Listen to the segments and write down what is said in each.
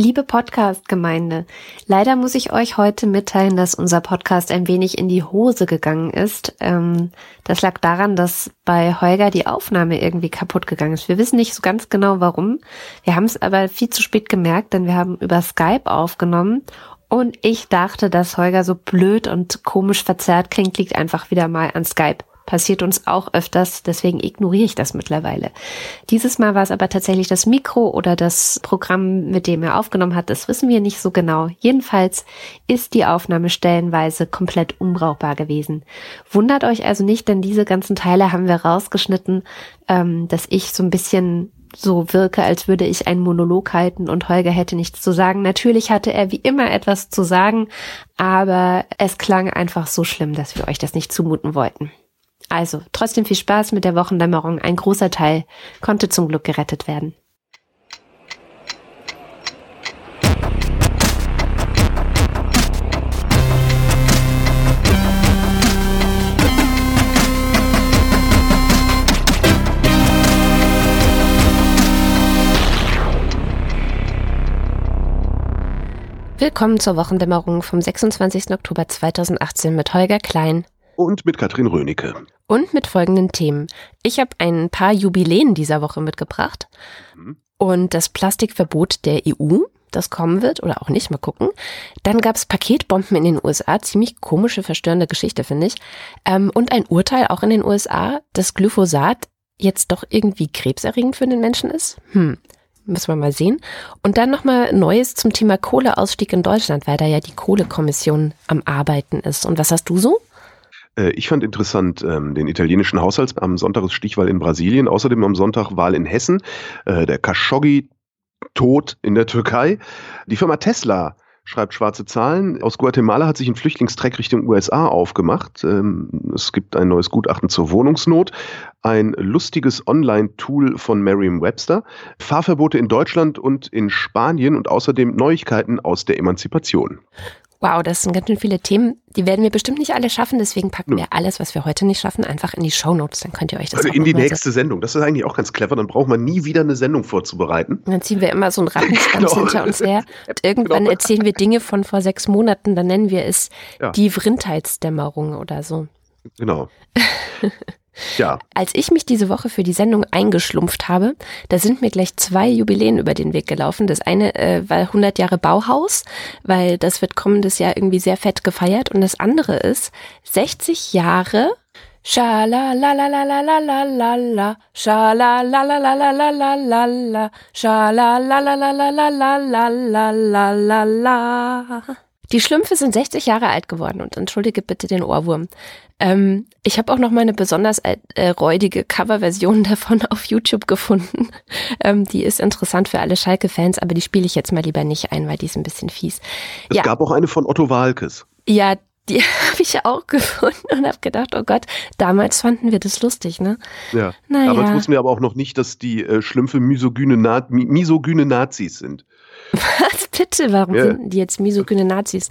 Liebe Podcast-Gemeinde, leider muss ich euch heute mitteilen, dass unser Podcast ein wenig in die Hose gegangen ist. Ähm, das lag daran, dass bei Holger die Aufnahme irgendwie kaputt gegangen ist. Wir wissen nicht so ganz genau warum. Wir haben es aber viel zu spät gemerkt, denn wir haben über Skype aufgenommen und ich dachte, dass Holger so blöd und komisch verzerrt klingt, liegt einfach wieder mal an Skype passiert uns auch öfters, deswegen ignoriere ich das mittlerweile. Dieses Mal war es aber tatsächlich das Mikro oder das Programm, mit dem er aufgenommen hat, das wissen wir nicht so genau. Jedenfalls ist die Aufnahme stellenweise komplett unbrauchbar gewesen. Wundert euch also nicht, denn diese ganzen Teile haben wir rausgeschnitten, ähm, dass ich so ein bisschen so wirke, als würde ich einen Monolog halten und Holger hätte nichts zu sagen. Natürlich hatte er wie immer etwas zu sagen, aber es klang einfach so schlimm, dass wir euch das nicht zumuten wollten. Also, trotzdem viel Spaß mit der Wochendämmerung. Ein großer Teil konnte zum Glück gerettet werden. Willkommen zur Wochendämmerung vom 26. Oktober 2018 mit Holger Klein und mit Katrin Rönecke und mit folgenden Themen. Ich habe ein paar Jubiläen dieser Woche mitgebracht mhm. und das Plastikverbot der EU, das kommen wird oder auch nicht, mal gucken. Dann gab es Paketbomben in den USA, ziemlich komische, verstörende Geschichte, finde ich. Ähm, und ein Urteil auch in den USA, dass Glyphosat jetzt doch irgendwie krebserregend für den Menschen ist. Hm, müssen wir mal sehen. Und dann nochmal Neues zum Thema Kohleausstieg in Deutschland, weil da ja die Kohlekommission am Arbeiten ist. Und was hast du so? Äh, ich fand interessant ähm, den italienischen Haushalts am Sonntag ist Stichwahl in Brasilien, außerdem am Sonntag Wahl in Hessen, äh, der Khashoggi tot in der Türkei. Die Firma Tesla schreibt schwarze Zahlen. Aus Guatemala hat sich ein Flüchtlingstreck Richtung USA aufgemacht. Ähm, es gibt ein neues Gutachten zur Wohnungsnot, ein lustiges Online-Tool von Merriam-Webster, Fahrverbote in Deutschland und in Spanien und außerdem Neuigkeiten aus der Emanzipation. Wow, das sind ganz schön viele Themen. Die werden wir bestimmt nicht alle schaffen, deswegen packen wir alles, was wir heute nicht schaffen, einfach in die Shownotes. Dann könnt ihr euch das Also in die nächste Sendung. Das ist eigentlich auch ganz clever. Dann braucht man nie wieder eine Sendung vorzubereiten. Dann ziehen wir immer so einen Rattenschwanz genau. hinter uns her. Und irgendwann genau. erzählen wir Dinge von vor sechs Monaten. Dann nennen wir es ja. die Vrindheitsdämmerung oder so. Genau. Ja. Als ich mich diese Woche für die Sendung eingeschlumpft habe, da sind mir gleich zwei Jubiläen über den Weg gelaufen. Das eine äh, war 100 Jahre Bauhaus, weil das wird kommendes Jahr irgendwie sehr fett gefeiert. Und das andere ist 60 Jahre Schalalalalalala, Schalalalalalala, Schalalalalalala. Die Schlümpfe sind 60 Jahre alt geworden und entschuldige bitte den Ohrwurm. Ähm, ich habe auch noch mal eine besonders äh, räudige Coverversion davon auf YouTube gefunden. Ähm, die ist interessant für alle Schalke-Fans, aber die spiele ich jetzt mal lieber nicht ein, weil die ist ein bisschen fies. Es ja. gab auch eine von Otto Walkes. Ja, die habe ich auch gefunden und habe gedacht, oh Gott, damals fanden wir das lustig, ne? Ja. Naja. Damals wussten wir aber auch noch nicht, dass die äh, Schlümpfe misogyne, Na misogyne Nazis sind. Was bitte? Warum ja. sind die jetzt misogyne Nazis?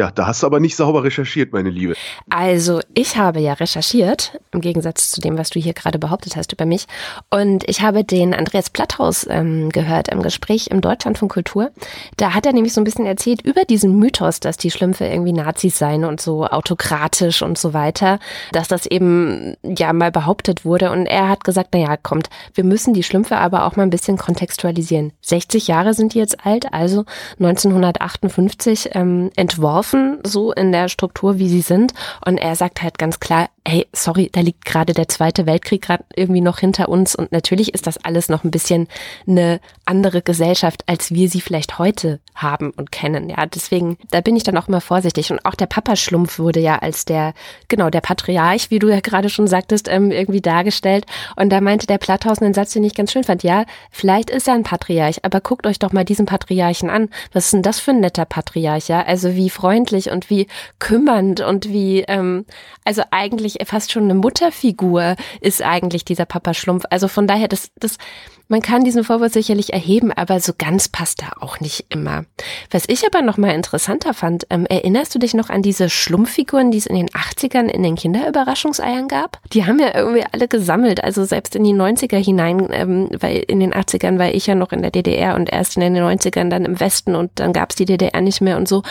Ja, da hast du aber nicht sauber recherchiert, meine Liebe. Also, ich habe ja recherchiert, im Gegensatz zu dem, was du hier gerade behauptet hast über mich. Und ich habe den Andreas Platthaus ähm, gehört im Gespräch im Deutschland von Kultur. Da hat er nämlich so ein bisschen erzählt über diesen Mythos, dass die Schlümpfe irgendwie Nazis seien und so autokratisch und so weiter, dass das eben ja mal behauptet wurde. Und er hat gesagt, naja, kommt, wir müssen die Schlümpfe aber auch mal ein bisschen kontextualisieren. 60 Jahre sind die jetzt alt, also 1958 ähm, entworfen offen, so in der Struktur, wie sie sind. Und er sagt halt ganz klar, hey, sorry, da liegt gerade der Zweite Weltkrieg gerade irgendwie noch hinter uns. Und natürlich ist das alles noch ein bisschen eine andere Gesellschaft, als wir sie vielleicht heute haben und kennen. Ja, deswegen, da bin ich dann auch immer vorsichtig. Und auch der Papa-Schlumpf wurde ja als der, genau, der Patriarch, wie du ja gerade schon sagtest, ähm, irgendwie dargestellt. Und da meinte der Platthausen einen Satz, den ich ganz schön fand. Ja, vielleicht ist er ein Patriarch, aber guckt euch doch mal diesen Patriarchen an. Was ist denn das für ein netter Patriarch, ja? Also wie freundlich und wie kümmernd und wie, ähm, also eigentlich fast schon eine Mutterfigur ist eigentlich dieser Papa Schlumpf. Also von daher, das, das, man kann diesen Vorwurf sicherlich erheben, aber so ganz passt er auch nicht immer. Was ich aber noch mal interessanter fand, ähm, erinnerst du dich noch an diese Schlumpffiguren, die es in den 80ern in den Kinderüberraschungseiern gab? Die haben ja irgendwie alle gesammelt, also selbst in die 90er hinein, ähm, weil in den 80ern war ich ja noch in der DDR und erst in den 90ern dann im Westen und dann gab es die DDR nicht mehr und so.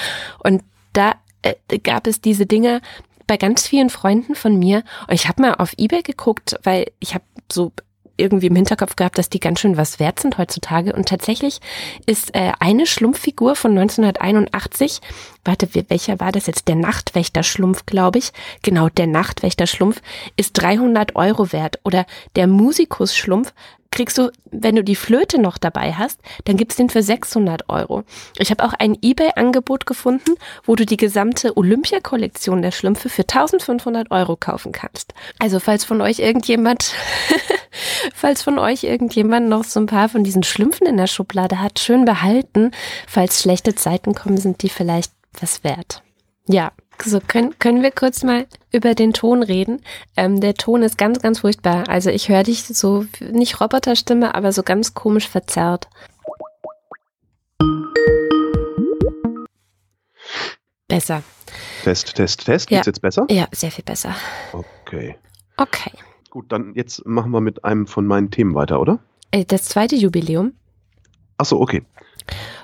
Und da äh, gab es diese Dinge bei ganz vielen Freunden von mir. Und ich habe mal auf eBay geguckt, weil ich habe so irgendwie im Hinterkopf gehabt, dass die ganz schön was wert sind heutzutage. Und tatsächlich ist äh, eine Schlumpffigur von 1981, warte, welcher war das jetzt? Der Nachtwächter-Schlumpf, glaube ich. Genau, der Nachtwächter-Schlumpf ist 300 Euro wert. Oder der Musikus-Schlumpf kriegst du, wenn du die Flöte noch dabei hast, dann gibt's den für 600 Euro. Ich habe auch ein eBay-Angebot gefunden, wo du die gesamte Olympia-Kollektion der Schlümpfe für 1500 Euro kaufen kannst. Also falls von euch irgendjemand, falls von euch irgendjemand noch so ein paar von diesen Schlümpfen in der Schublade hat, schön behalten. Falls schlechte Zeiten kommen, sind die vielleicht was wert. Ja, so, können, können wir kurz mal über den Ton reden? Ähm, der Ton ist ganz, ganz furchtbar. Also ich höre dich so, nicht Roboterstimme, aber so ganz komisch verzerrt. Besser. Test, Test, Test. Geht's ja. jetzt besser? Ja, sehr viel besser. Okay. Okay. Gut, dann jetzt machen wir mit einem von meinen Themen weiter, oder? Äh, das zweite Jubiläum. Ach so, okay.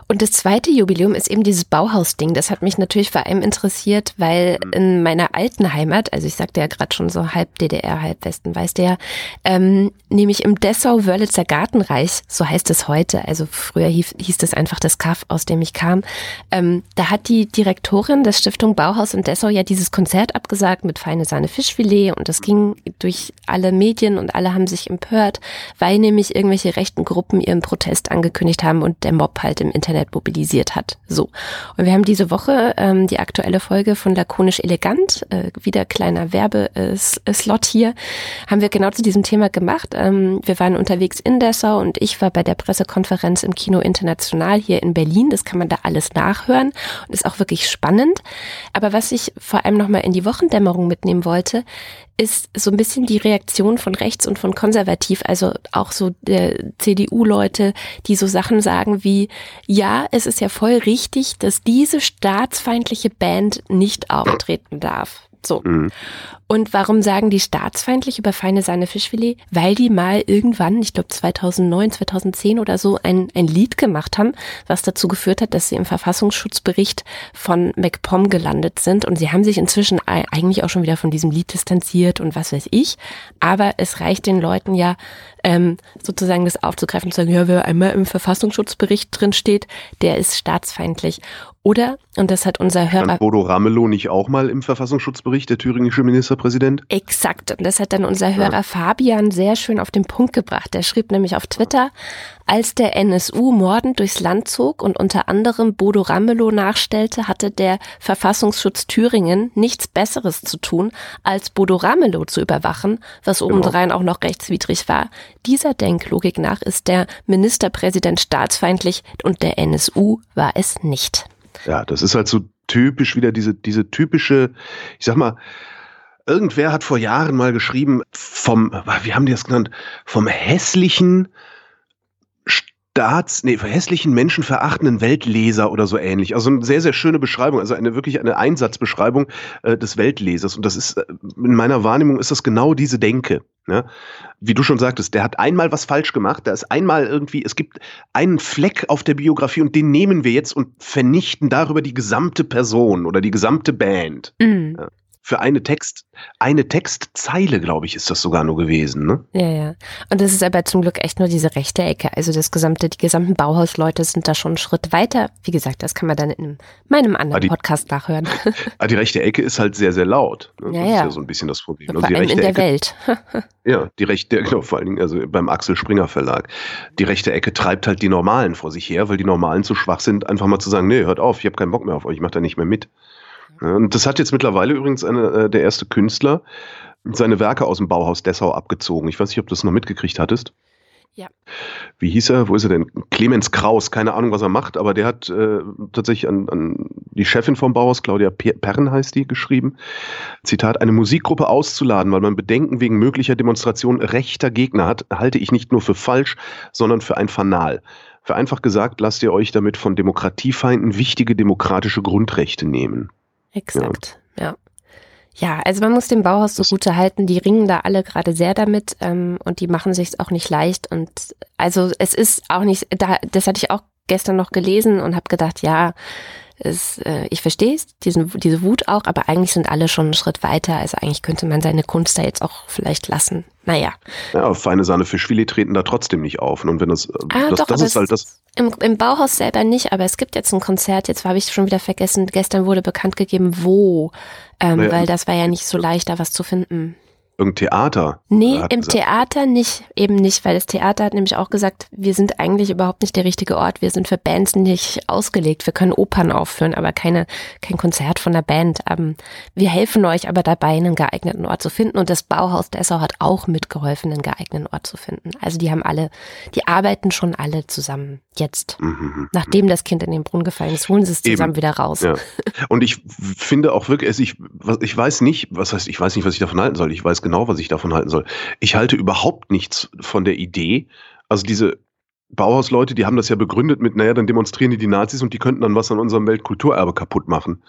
Und das zweite Jubiläum ist eben dieses Bauhaus-Ding. Das hat mich natürlich vor allem interessiert, weil mhm. in meiner alten Heimat, also ich sagte ja gerade schon so halb DDR, halb Westen, weißt du ja, ähm, nämlich im Dessau-Wörlitzer Gartenreich, so heißt es heute, also früher hieß, hieß das einfach das Kaff, aus dem ich kam, ähm, da hat die Direktorin der Stiftung Bauhaus in Dessau ja dieses Konzert abgesagt mit feine Sahne Fischfilet und das ging durch alle Medien und alle haben sich empört, weil nämlich irgendwelche rechten Gruppen ihren Protest angekündigt haben und der Mob halt im Internet Internet mobilisiert hat. So. Und wir haben diese Woche ähm, die aktuelle Folge von Lakonisch Elegant, äh, wieder kleiner Werbeslot hier, haben wir genau zu diesem Thema gemacht. Ähm, wir waren unterwegs in Dessau und ich war bei der Pressekonferenz im Kino International hier in Berlin. Das kann man da alles nachhören und ist auch wirklich spannend. Aber was ich vor allem nochmal in die Wochendämmerung mitnehmen wollte, ist so ein bisschen die Reaktion von rechts und von konservativ, also auch so der CDU-Leute, die so Sachen sagen wie, ja, es ist ja voll richtig, dass diese staatsfeindliche Band nicht auftreten darf. So. Mhm. Und warum sagen die staatsfeindlich über feine Sahne Fischfilet? Weil die mal irgendwann, ich glaube 2009, 2010 oder so, ein, ein Lied gemacht haben, was dazu geführt hat, dass sie im Verfassungsschutzbericht von MacPom gelandet sind. Und sie haben sich inzwischen eigentlich auch schon wieder von diesem Lied distanziert und was weiß ich. Aber es reicht den Leuten ja, ähm, sozusagen das aufzugreifen und zu sagen, ja, wer einmal im Verfassungsschutzbericht drin steht, der ist staatsfeindlich. Oder, und das hat unser Hörer. Stand Bodo Ramelow nicht auch mal im Verfassungsschutzbericht, der thüringische Ministerpräsident? Exakt. Und das hat dann unser Hörer ja. Fabian sehr schön auf den Punkt gebracht. Der schrieb nämlich auf Twitter, als der NSU mordend durchs Land zog und unter anderem Bodo Ramelow nachstellte, hatte der Verfassungsschutz Thüringen nichts Besseres zu tun, als Bodo Ramelow zu überwachen, was genau. obendrein genau. auch noch rechtswidrig war. Dieser Denklogik nach ist der Ministerpräsident staatsfeindlich und der NSU war es nicht. Ja, das ist halt so typisch wieder diese, diese typische, ich sag mal, irgendwer hat vor Jahren mal geschrieben vom, wie haben die das genannt, vom hässlichen Staats, nee, hässlichen menschenverachtenden Weltleser oder so ähnlich. Also eine sehr, sehr schöne Beschreibung, also eine wirklich eine Einsatzbeschreibung äh, des Weltlesers. Und das ist, äh, in meiner Wahrnehmung ist das genau diese Denke. Ne? Wie du schon sagtest, der hat einmal was falsch gemacht, da ist einmal irgendwie, es gibt einen Fleck auf der Biografie und den nehmen wir jetzt und vernichten darüber die gesamte Person oder die gesamte Band. Mhm. Ja für eine Text, eine Textzeile, glaube ich, ist das sogar nur gewesen, ne? Ja, ja. Und das ist aber zum Glück echt nur diese rechte Ecke. Also das gesamte, die gesamten Bauhausleute sind da schon einen Schritt weiter. Wie gesagt, das kann man dann in meinem anderen die, Podcast nachhören. Aber ah, die rechte Ecke ist halt sehr, sehr laut. Ne? Ja, das ja. ist ja so ein bisschen das Problem. Vor allem in der Ecke, Welt. ja, die rechte, genau, vor allen Dingen, also beim Axel Springer Verlag. Die rechte Ecke treibt halt die Normalen vor sich her, weil die Normalen zu schwach sind, einfach mal zu sagen, nee, hört auf, ich habe keinen Bock mehr auf euch, ich mache da nicht mehr mit. Und das hat jetzt mittlerweile übrigens eine, äh, der erste Künstler seine Werke aus dem Bauhaus Dessau abgezogen. Ich weiß nicht, ob du das noch mitgekriegt hattest. Ja. Wie hieß er? Wo ist er denn? Clemens Kraus. Keine Ahnung, was er macht, aber der hat äh, tatsächlich an, an die Chefin vom Bauhaus, Claudia Perren heißt die, geschrieben. Zitat: Eine Musikgruppe auszuladen, weil man Bedenken wegen möglicher Demonstration rechter Gegner hat, halte ich nicht nur für falsch, sondern für ein Fanal. Vereinfacht gesagt, lasst ihr euch damit von Demokratiefeinden wichtige demokratische Grundrechte nehmen. Exakt, ja. ja. Ja, also man muss dem Bauhaus zugute halten, die ringen da alle gerade sehr damit ähm, und die machen sich auch nicht leicht. Und also es ist auch nicht, da, das hatte ich auch gestern noch gelesen und habe gedacht, ja, es, äh, ich verstehe es, diesen, diese Wut auch, aber eigentlich sind alle schon einen Schritt weiter. Also eigentlich könnte man seine Kunst da jetzt auch vielleicht lassen. Naja. Ja, feine Sahne Fischfilet treten da trotzdem nicht auf. Und wenn das, ah, das, doch, das ist halt das. Im, Im Bauhaus selber nicht, aber es gibt jetzt ein Konzert, jetzt habe ich schon wieder vergessen, gestern wurde bekannt gegeben, wo, ähm, naja, weil das war ja nicht so leicht, da was zu finden irgendein Theater. Nee, im gesagt. Theater nicht, eben nicht, weil das Theater hat nämlich auch gesagt, wir sind eigentlich überhaupt nicht der richtige Ort, wir sind für Bands nicht ausgelegt, wir können Opern aufführen, aber keine, kein Konzert von der Band. Ähm, wir helfen euch aber dabei, einen geeigneten Ort zu finden und das Bauhaus Dessau hat auch mitgeholfen, einen geeigneten Ort zu finden. Also die haben alle, die arbeiten schon alle zusammen jetzt. Mhm, mhm, mhm. Nachdem das Kind in den Brunnen gefallen ist, holen sie es zusammen eben. wieder raus. Ja. Und ich finde auch wirklich, also ich, ich weiß nicht, was heißt, ich weiß nicht, was ich davon halten soll. Ich weiß genau, was ich davon halten soll. Ich halte überhaupt nichts von der Idee. Also diese Bauhausleute, die haben das ja begründet mit, naja, dann demonstrieren die die Nazis und die könnten dann was an unserem Weltkulturerbe kaputt machen.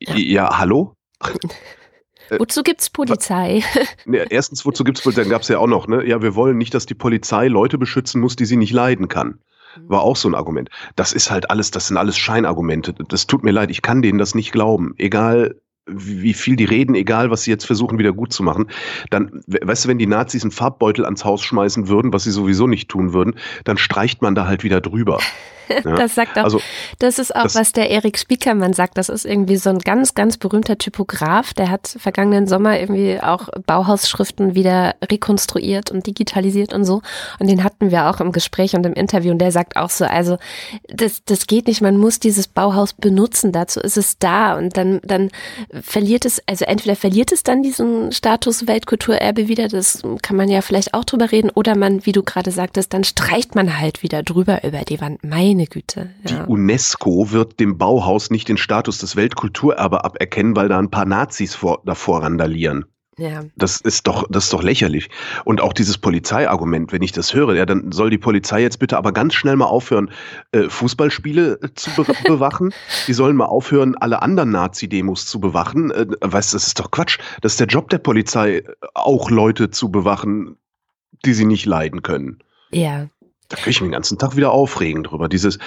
Ja, ja hallo? Wozu gibt's Polizei? Ne, erstens, wozu gibt's Polizei? Dann gab's ja auch noch, ne? Ja, wir wollen nicht, dass die Polizei Leute beschützen muss, die sie nicht leiden kann. War auch so ein Argument. Das ist halt alles, das sind alles Scheinargumente. Das tut mir leid, ich kann denen das nicht glauben. Egal, wie viel die reden, egal was sie jetzt versuchen wieder gut zu machen, dann, weißt du, wenn die Nazis einen Farbbeutel ans Haus schmeißen würden, was sie sowieso nicht tun würden, dann streicht man da halt wieder drüber. Ja? Das sagt auch, also, das ist auch, das, was der Erik Spiekermann sagt. Das ist irgendwie so ein ganz, ganz berühmter Typograf. Der hat vergangenen Sommer irgendwie auch Bauhausschriften wieder rekonstruiert und digitalisiert und so. Und den hatten wir auch im Gespräch und im Interview. Und der sagt auch so, also, das, das geht nicht. Man muss dieses Bauhaus benutzen. Dazu ist es da. Und dann, dann verliert es, also entweder verliert es dann diesen Status Weltkulturerbe wieder. Das kann man ja vielleicht auch drüber reden. Oder man, wie du gerade sagtest, dann streicht man halt wieder drüber über die Wand. Meine meine Güte. Ja. Die UNESCO wird dem Bauhaus nicht den Status des Weltkulturerbe aberkennen, weil da ein paar Nazis vor, davor randalieren. Ja. Das ist doch, das ist doch lächerlich. Und auch dieses Polizeiargument, wenn ich das höre, ja, dann soll die Polizei jetzt bitte aber ganz schnell mal aufhören, äh, Fußballspiele äh, zu be bewachen. Die sollen mal aufhören, alle anderen Nazi-Demos zu bewachen. Äh, weißt du, das ist doch Quatsch. Das ist der Job der Polizei, auch Leute zu bewachen, die sie nicht leiden können. Ja. Da kann ich mich den ganzen Tag wieder aufregen drüber. Dieses,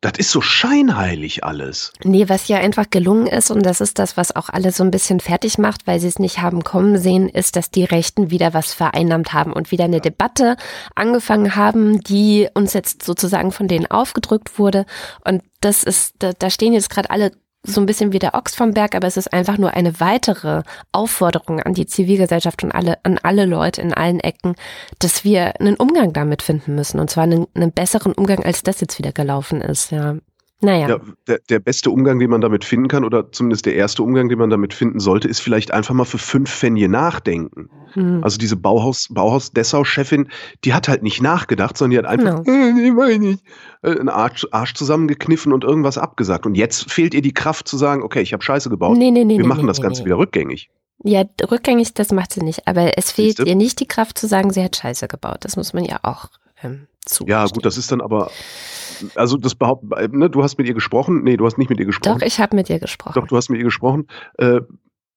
das ist so scheinheilig alles. Nee, was ja einfach gelungen ist, und das ist das, was auch alle so ein bisschen fertig macht, weil sie es nicht haben kommen sehen, ist, dass die Rechten wieder was vereinnahmt haben und wieder eine Debatte angefangen haben, die uns jetzt sozusagen von denen aufgedrückt wurde. Und das ist, da, da stehen jetzt gerade alle so ein bisschen wie der Ochs vom Berg, aber es ist einfach nur eine weitere Aufforderung an die Zivilgesellschaft und alle, an alle Leute in allen Ecken, dass wir einen Umgang damit finden müssen. Und zwar einen, einen besseren Umgang, als das jetzt wieder gelaufen ist, ja. Naja. Ja, der, der, beste Umgang, den man damit finden kann, oder zumindest der erste Umgang, den man damit finden sollte, ist vielleicht einfach mal für fünf Pfennige nachdenken. Mhm. Also diese Bauhaus, Bauhaus Dessau-Chefin, die hat halt nicht nachgedacht, sondern die hat einfach, genau. äh, nee, meine ich, äh, einen Arsch, Arsch, zusammengekniffen und irgendwas abgesagt. Und jetzt fehlt ihr die Kraft zu sagen, okay, ich habe Scheiße gebaut. Nee, nee, nee, Wir machen das Ganze wieder rückgängig. Ja, rückgängig, das macht sie nicht. Aber es fehlt ihr nicht die Kraft zu sagen, sie hat Scheiße gebaut. Das muss man ja auch ähm, zu. Ja, gut, das ist dann aber, also das behaupten, ne, du hast mit ihr gesprochen? Nee, du hast nicht mit ihr gesprochen. Doch, ich habe mit ihr gesprochen. Doch, du hast mit ihr gesprochen. Äh,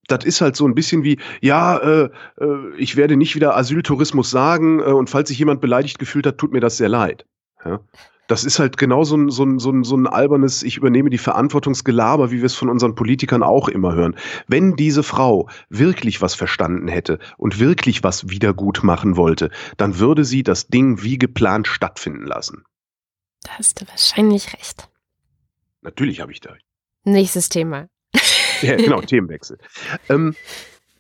das ist halt so ein bisschen wie, ja, äh, äh, ich werde nicht wieder Asyltourismus sagen äh, und falls sich jemand beleidigt gefühlt hat, tut mir das sehr leid. Ja? Das ist halt genau so ein, so, ein, so, ein, so ein albernes, ich übernehme die Verantwortungsgelaber, wie wir es von unseren Politikern auch immer hören. Wenn diese Frau wirklich was verstanden hätte und wirklich was wiedergut machen wollte, dann würde sie das Ding wie geplant stattfinden lassen. Da hast du wahrscheinlich recht. Natürlich habe ich da. Nächstes Thema. ja, genau, Themenwechsel. Ähm,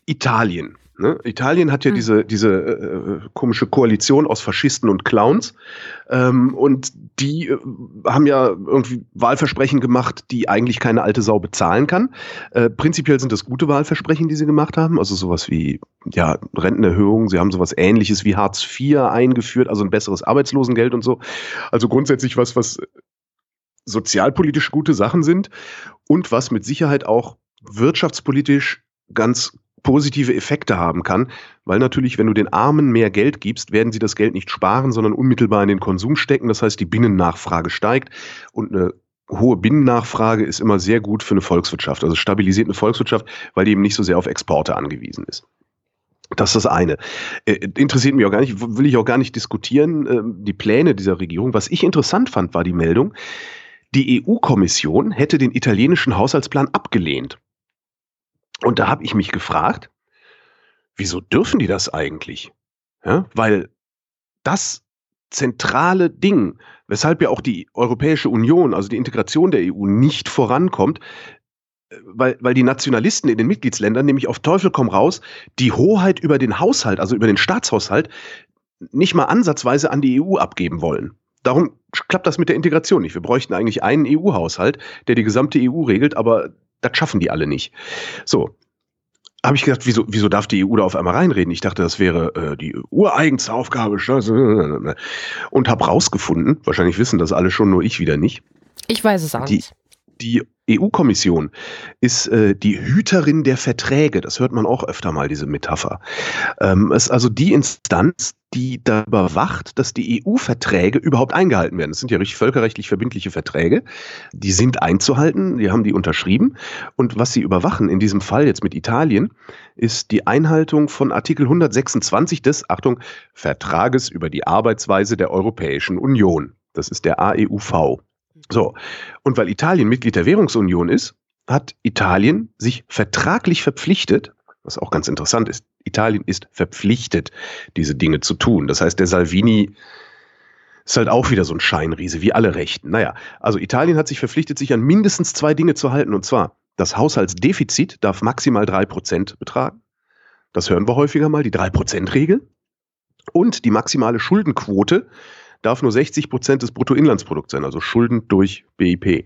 Italien. Ne? Italien hat ja mhm. diese, diese äh, komische Koalition aus Faschisten und Clowns. Ähm, und die äh, haben ja irgendwie Wahlversprechen gemacht, die eigentlich keine alte Sau bezahlen kann. Äh, prinzipiell sind das gute Wahlversprechen, die sie gemacht haben. Also sowas wie ja, Rentenerhöhung. Sie haben sowas ähnliches wie Hartz IV eingeführt, also ein besseres Arbeitslosengeld und so. Also grundsätzlich was, was sozialpolitisch gute Sachen sind und was mit Sicherheit auch wirtschaftspolitisch ganz positive Effekte haben kann, weil natürlich, wenn du den Armen mehr Geld gibst, werden sie das Geld nicht sparen, sondern unmittelbar in den Konsum stecken. Das heißt, die Binnennachfrage steigt und eine hohe Binnennachfrage ist immer sehr gut für eine Volkswirtschaft, also stabilisiert eine Volkswirtschaft, weil die eben nicht so sehr auf Exporte angewiesen ist. Das ist das eine. Äh, interessiert mich auch gar nicht, will ich auch gar nicht diskutieren, äh, die Pläne dieser Regierung. Was ich interessant fand, war die Meldung, die EU-Kommission hätte den italienischen Haushaltsplan abgelehnt. Und da habe ich mich gefragt, wieso dürfen die das eigentlich? Ja, weil das zentrale Ding, weshalb ja auch die Europäische Union, also die Integration der EU nicht vorankommt, äh, weil, weil die Nationalisten in den Mitgliedsländern nämlich auf Teufel komm raus die Hoheit über den Haushalt, also über den Staatshaushalt, nicht mal ansatzweise an die EU abgeben wollen. Darum klappt das mit der Integration nicht. Wir bräuchten eigentlich einen EU-Haushalt, der die gesamte EU regelt, aber das schaffen die alle nicht. So, habe ich gedacht, wieso, wieso darf die EU da auf einmal reinreden? Ich dachte, das wäre äh, die ureigenste Aufgabe. Und habe rausgefunden, wahrscheinlich wissen das alle schon, nur ich wieder nicht. Ich weiß es auch die, nicht. Die EU-Kommission ist äh, die Hüterin der Verträge. Das hört man auch öfter mal, diese Metapher. Ähm, ist also die Instanz, die darüber wacht, dass die EU-Verträge überhaupt eingehalten werden. Das sind ja richtig völkerrechtlich verbindliche Verträge. Die sind einzuhalten, die haben die unterschrieben. Und was sie überwachen, in diesem Fall jetzt mit Italien, ist die Einhaltung von Artikel 126 des, Achtung, Vertrages über die Arbeitsweise der Europäischen Union. Das ist der AEUV. So. Und weil Italien Mitglied der Währungsunion ist, hat Italien sich vertraglich verpflichtet, was auch ganz interessant ist, Italien ist verpflichtet, diese Dinge zu tun. Das heißt, der Salvini ist halt auch wieder so ein Scheinriese, wie alle Rechten. Naja, also Italien hat sich verpflichtet, sich an mindestens zwei Dinge zu halten, und zwar das Haushaltsdefizit darf maximal drei Prozent betragen. Das hören wir häufiger mal, die drei Prozent regel Und die maximale Schuldenquote darf nur 60 Prozent des Bruttoinlandsprodukts sein, also Schulden durch BIP.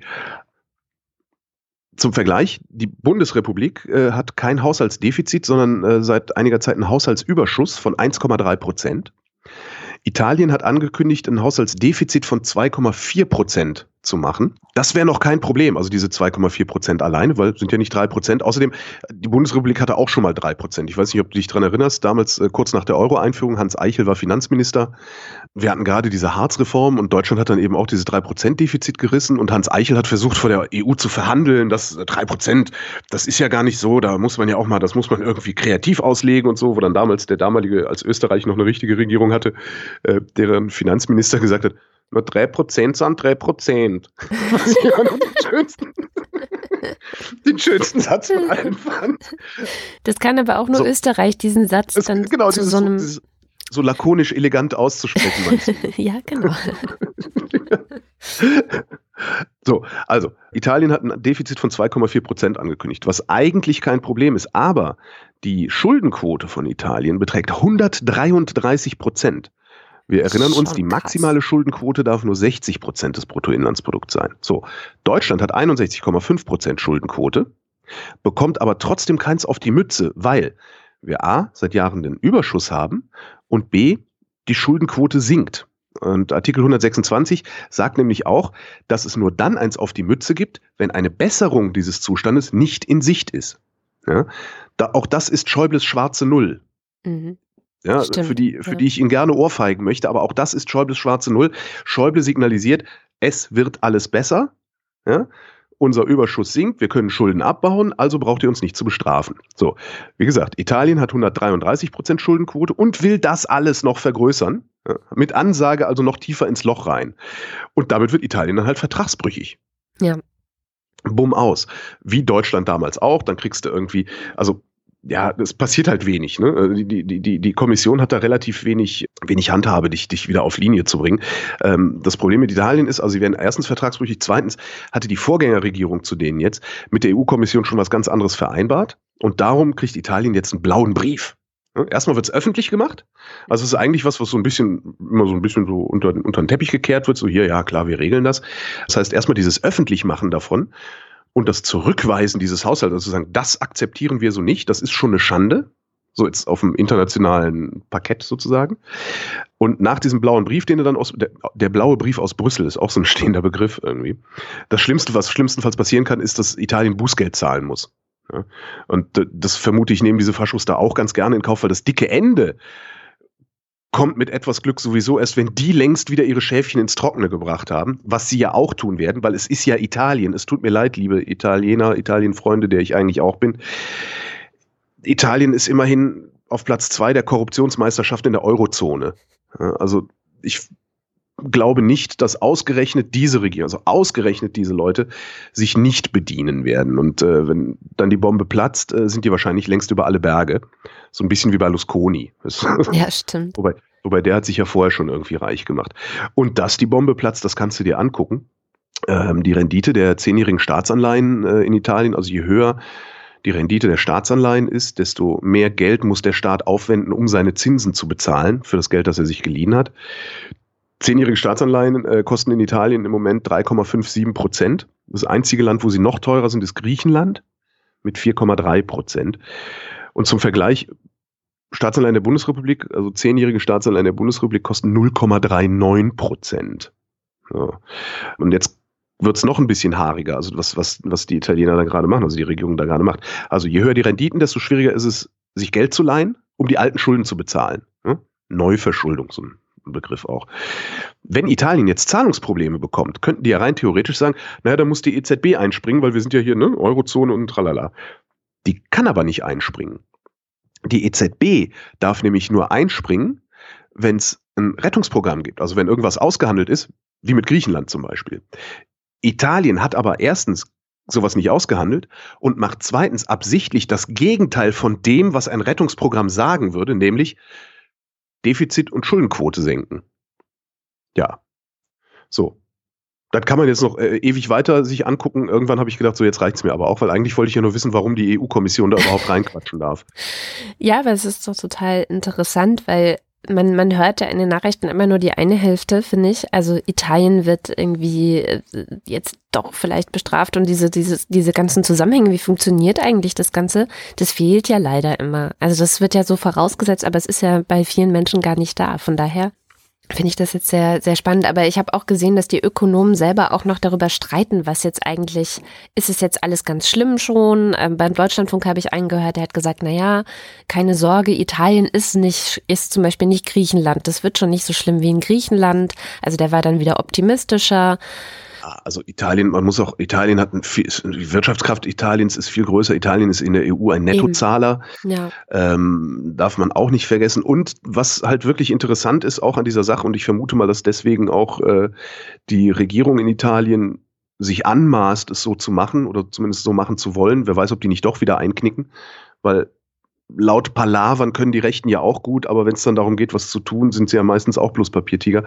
Zum Vergleich, die Bundesrepublik äh, hat kein Haushaltsdefizit, sondern äh, seit einiger Zeit einen Haushaltsüberschuss von 1,3 Prozent. Italien hat angekündigt, ein Haushaltsdefizit von 2,4 Prozent zu machen. Das wäre noch kein Problem, also diese 2,4 Prozent alleine, weil sind ja nicht drei Prozent. Außerdem, die Bundesrepublik hatte auch schon mal drei Prozent. Ich weiß nicht, ob du dich daran erinnerst, damals äh, kurz nach der Euro-Einführung, Hans Eichel war Finanzminister. Wir hatten gerade diese Harz-Reform und Deutschland hat dann eben auch dieses drei Prozent Defizit gerissen und Hans Eichel hat versucht, vor der EU zu verhandeln, dass drei Prozent, das ist ja gar nicht so, da muss man ja auch mal, das muss man irgendwie kreativ auslegen und so, wo dann damals der damalige, als Österreich noch eine richtige Regierung hatte, äh, deren Finanzminister gesagt hat, nur 3% sind 3%. Was ich ja den schönsten, den schönsten Satz von allen fand. Das kann aber auch nur so, Österreich, diesen Satz dann genau, zu so einem... Dieses, so lakonisch elegant auszusprechen, meinst du? ja, genau. so, also, Italien hat ein Defizit von 2,4 Prozent angekündigt, was eigentlich kein Problem ist, aber die Schuldenquote von Italien beträgt 133 Prozent. Wir erinnern uns, die maximale. Schuldenquote darf nur 60 Prozent des Bruttoinlandsprodukts sein. So, Deutschland hat 61,5 Prozent Schuldenquote, bekommt aber trotzdem keins auf die Mütze, weil wir A, seit Jahren den Überschuss haben und B, die Schuldenquote sinkt. Und Artikel 126 sagt nämlich auch, dass es nur dann eins auf die Mütze gibt, wenn eine Besserung dieses Zustandes nicht in Sicht ist. Ja? Da, auch das ist Schäubles schwarze Null. Mhm. Ja, Stimmt, für die, für ja. die ich ihn gerne ohrfeigen möchte, aber auch das ist Schäubles schwarze Null. Schäuble signalisiert, es wird alles besser. Ja? Unser Überschuss sinkt, wir können Schulden abbauen, also braucht ihr uns nicht zu bestrafen. So, wie gesagt, Italien hat 133 Prozent Schuldenquote und will das alles noch vergrößern. Mit Ansage also noch tiefer ins Loch rein. Und damit wird Italien dann halt vertragsbrüchig. Ja. Bumm aus. Wie Deutschland damals auch, dann kriegst du irgendwie, also ja, es passiert halt wenig. Ne? Also die, die, die, die Kommission hat da relativ wenig, wenig Handhabe, dich, dich wieder auf Linie zu bringen. Ähm, das Problem mit Italien ist, also sie werden erstens vertragsbrüchig, zweitens hatte die Vorgängerregierung zu denen jetzt mit der EU-Kommission schon was ganz anderes vereinbart und darum kriegt Italien jetzt einen blauen Brief. Erstmal wird es öffentlich gemacht. Also es ist eigentlich was, was so ein bisschen, immer so ein bisschen so unter, unter den Teppich gekehrt wird. So hier, ja klar, wir regeln das. Das heißt, erstmal dieses Öffentlichmachen davon und das Zurückweisen dieses Haushalts, also zu sagen, das akzeptieren wir so nicht, das ist schon eine Schande. So jetzt auf dem internationalen Parkett sozusagen. Und nach diesem blauen Brief, den er dann aus, der, der, blaue Brief aus Brüssel ist auch so ein stehender Begriff irgendwie. Das Schlimmste, was schlimmstenfalls passieren kann, ist, dass Italien Bußgeld zahlen muss. Und das vermute ich, nehmen diese Faschos da auch ganz gerne in Kauf, weil das dicke Ende kommt mit etwas Glück sowieso erst, wenn die längst wieder ihre Schäfchen ins Trockene gebracht haben, was sie ja auch tun werden, weil es ist ja Italien. Es tut mir leid, liebe Italiener, Italienfreunde, der ich eigentlich auch bin. Italien ist immerhin auf Platz zwei der Korruptionsmeisterschaft in der Eurozone. Also ich glaube nicht, dass ausgerechnet diese Regierung, also ausgerechnet diese Leute, sich nicht bedienen werden. Und äh, wenn dann die Bombe platzt, äh, sind die wahrscheinlich längst über alle Berge. So ein bisschen wie bei Lusconi. Ja, stimmt. wobei, wobei der hat sich ja vorher schon irgendwie reich gemacht. Und dass die Bombe platzt, das kannst du dir angucken. Ähm, die Rendite der zehnjährigen Staatsanleihen äh, in Italien, also je höher die Rendite der Staatsanleihen ist, desto mehr Geld muss der Staat aufwenden, um seine Zinsen zu bezahlen für das Geld, das er sich geliehen hat. Zehnjährige Staatsanleihen äh, kosten in Italien im Moment 3,57 Prozent. Das einzige Land, wo sie noch teurer sind, ist Griechenland mit 4,3 Prozent. Und zum Vergleich, Staatsanleihen der Bundesrepublik, also zehnjährige Staatsanleihen der Bundesrepublik kosten 0,39 Prozent. So. Und jetzt wird es noch ein bisschen haariger, also was, was, was die Italiener da gerade machen, also die Regierung da gerade macht. Also je höher die Renditen, desto schwieriger ist es, sich Geld zu leihen, um die alten Schulden zu bezahlen. Hm? Neuverschuldung, so ein Begriff auch. Wenn Italien jetzt Zahlungsprobleme bekommt, könnten die ja rein theoretisch sagen, naja, da muss die EZB einspringen, weil wir sind ja hier, ne, Eurozone und tralala. Die kann aber nicht einspringen. Die EZB darf nämlich nur einspringen, wenn es ein Rettungsprogramm gibt, also wenn irgendwas ausgehandelt ist, wie mit Griechenland zum Beispiel. Italien hat aber erstens sowas nicht ausgehandelt und macht zweitens absichtlich das Gegenteil von dem, was ein Rettungsprogramm sagen würde, nämlich Defizit- und Schuldenquote senken. Ja. So. Das kann man jetzt noch äh, ewig weiter sich angucken. Irgendwann habe ich gedacht, so jetzt reicht's mir aber auch, weil eigentlich wollte ich ja nur wissen, warum die EU-Kommission da überhaupt reinquatschen darf. Ja, aber es ist doch total interessant, weil man, man hört ja in den Nachrichten immer nur die eine Hälfte, finde ich. Also Italien wird irgendwie äh, jetzt doch vielleicht bestraft und diese, diese, diese ganzen Zusammenhänge, wie funktioniert eigentlich das Ganze, das fehlt ja leider immer. Also das wird ja so vorausgesetzt, aber es ist ja bei vielen Menschen gar nicht da. Von daher finde ich das jetzt sehr, sehr spannend. Aber ich habe auch gesehen, dass die Ökonomen selber auch noch darüber streiten, was jetzt eigentlich, ist es jetzt alles ganz schlimm schon? Ähm, beim Deutschlandfunk habe ich einen gehört, der hat gesagt, na ja, keine Sorge, Italien ist nicht, ist zum Beispiel nicht Griechenland. Das wird schon nicht so schlimm wie in Griechenland. Also der war dann wieder optimistischer. Also Italien, man muss auch, Italien hat ein viel, die Wirtschaftskraft Italiens ist viel größer. Italien ist in der EU ein Nettozahler. Ja. Ähm, darf man auch nicht vergessen. Und was halt wirklich interessant ist auch an dieser Sache, und ich vermute mal, dass deswegen auch äh, die Regierung in Italien sich anmaßt, es so zu machen oder zumindest so machen zu wollen. Wer weiß, ob die nicht doch wieder einknicken, weil laut Palavern können die Rechten ja auch gut, aber wenn es dann darum geht, was zu tun, sind sie ja meistens auch bloß Papiertiger.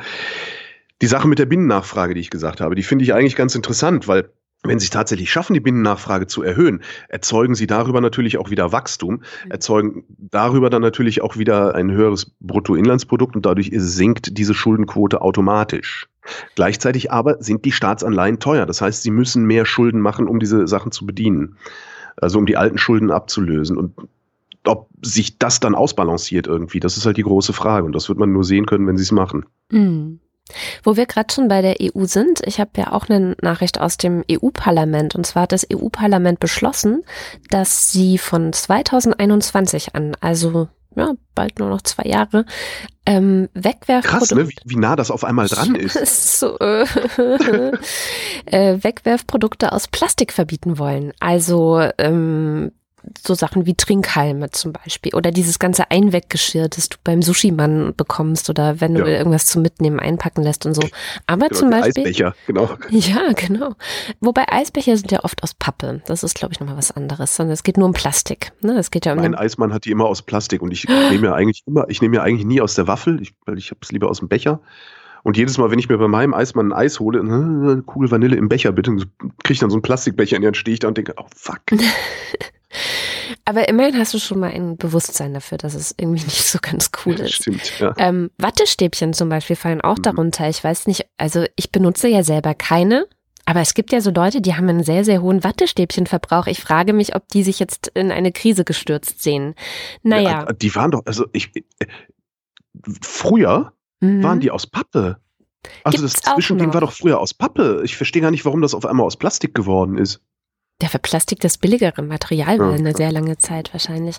Die Sache mit der Binnennachfrage, die ich gesagt habe, die finde ich eigentlich ganz interessant, weil wenn sie tatsächlich schaffen, die Binnennachfrage zu erhöhen, erzeugen sie darüber natürlich auch wieder Wachstum, mhm. erzeugen darüber dann natürlich auch wieder ein höheres Bruttoinlandsprodukt und dadurch sinkt diese Schuldenquote automatisch. Gleichzeitig aber sind die Staatsanleihen teuer. Das heißt, sie müssen mehr Schulden machen, um diese Sachen zu bedienen. Also um die alten Schulden abzulösen. Und ob sich das dann ausbalanciert irgendwie, das ist halt die große Frage. Und das wird man nur sehen können, wenn sie es machen. Mhm. Wo wir gerade schon bei der EU sind, ich habe ja auch eine Nachricht aus dem EU-Parlament. Und zwar hat das EU-Parlament beschlossen, dass sie von 2021 an, also ja, bald nur noch zwei Jahre, ähm, Wegwerfprodukte. Krass, ne? wie, wie nah das auf einmal dran ist. so, äh, äh, Wegwerfprodukte aus Plastik verbieten wollen. Also ähm, so Sachen wie Trinkhalme zum Beispiel oder dieses ganze Einweggeschirr, das du beim Sushi-Mann bekommst oder wenn du ja. irgendwas zum Mitnehmen einpacken lässt und so. Aber genau, zum Beispiel. Eisbecher, genau. Ja, genau. Wobei Eisbecher sind ja oft aus Pappe. Das ist, glaube ich, nochmal was anderes, sondern es geht nur um Plastik. Ne? Es geht ja um mein Eismann hat die immer aus Plastik und ich nehme ja eigentlich immer, ich nehme ja eigentlich nie aus der Waffel, ich, ich habe es lieber aus dem Becher. Und jedes Mal, wenn ich mir bei meinem Eismann ein Eis hole, äh, Kugel Vanille im Becher bitte, kriege ich dann so einen Plastikbecher in Hand, stehe ich da und denke, oh fuck. Aber immerhin hast du schon mal ein Bewusstsein dafür, dass es irgendwie nicht so ganz cool ist. Stimmt, ja. Ähm, Wattestäbchen zum Beispiel fallen auch mhm. darunter. Ich weiß nicht, also ich benutze ja selber keine. Aber es gibt ja so Leute, die haben einen sehr, sehr hohen Wattestäbchenverbrauch. Ich frage mich, ob die sich jetzt in eine Krise gestürzt sehen. Naja. Ja, die waren doch, also ich, früher mhm. waren die aus Pappe. Also Gibt's das Zwischending war doch früher aus Pappe. Ich verstehe gar nicht, warum das auf einmal aus Plastik geworden ist. Ja, für Plastik das billigere Material war eine sehr lange Zeit wahrscheinlich.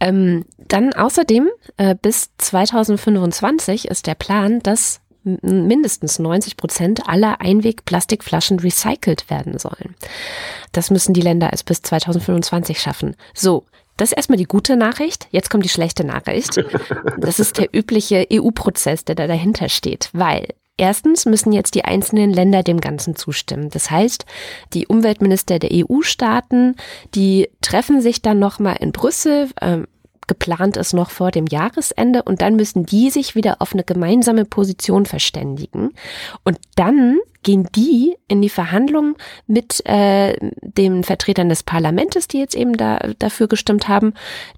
Ähm, dann außerdem äh, bis 2025 ist der Plan, dass mindestens 90 Prozent aller Einwegplastikflaschen recycelt werden sollen. Das müssen die Länder es bis 2025 schaffen. So, das ist erstmal die gute Nachricht. Jetzt kommt die schlechte Nachricht. Das ist der übliche EU-Prozess, der da dahinter steht, weil Erstens müssen jetzt die einzelnen Länder dem Ganzen zustimmen. Das heißt, die Umweltminister der EU-Staaten, die treffen sich dann nochmal in Brüssel. Ähm, geplant ist noch vor dem Jahresende und dann müssen die sich wieder auf eine gemeinsame Position verständigen. Und dann gehen die in die Verhandlungen mit äh, den Vertretern des Parlaments, die jetzt eben da, dafür gestimmt haben,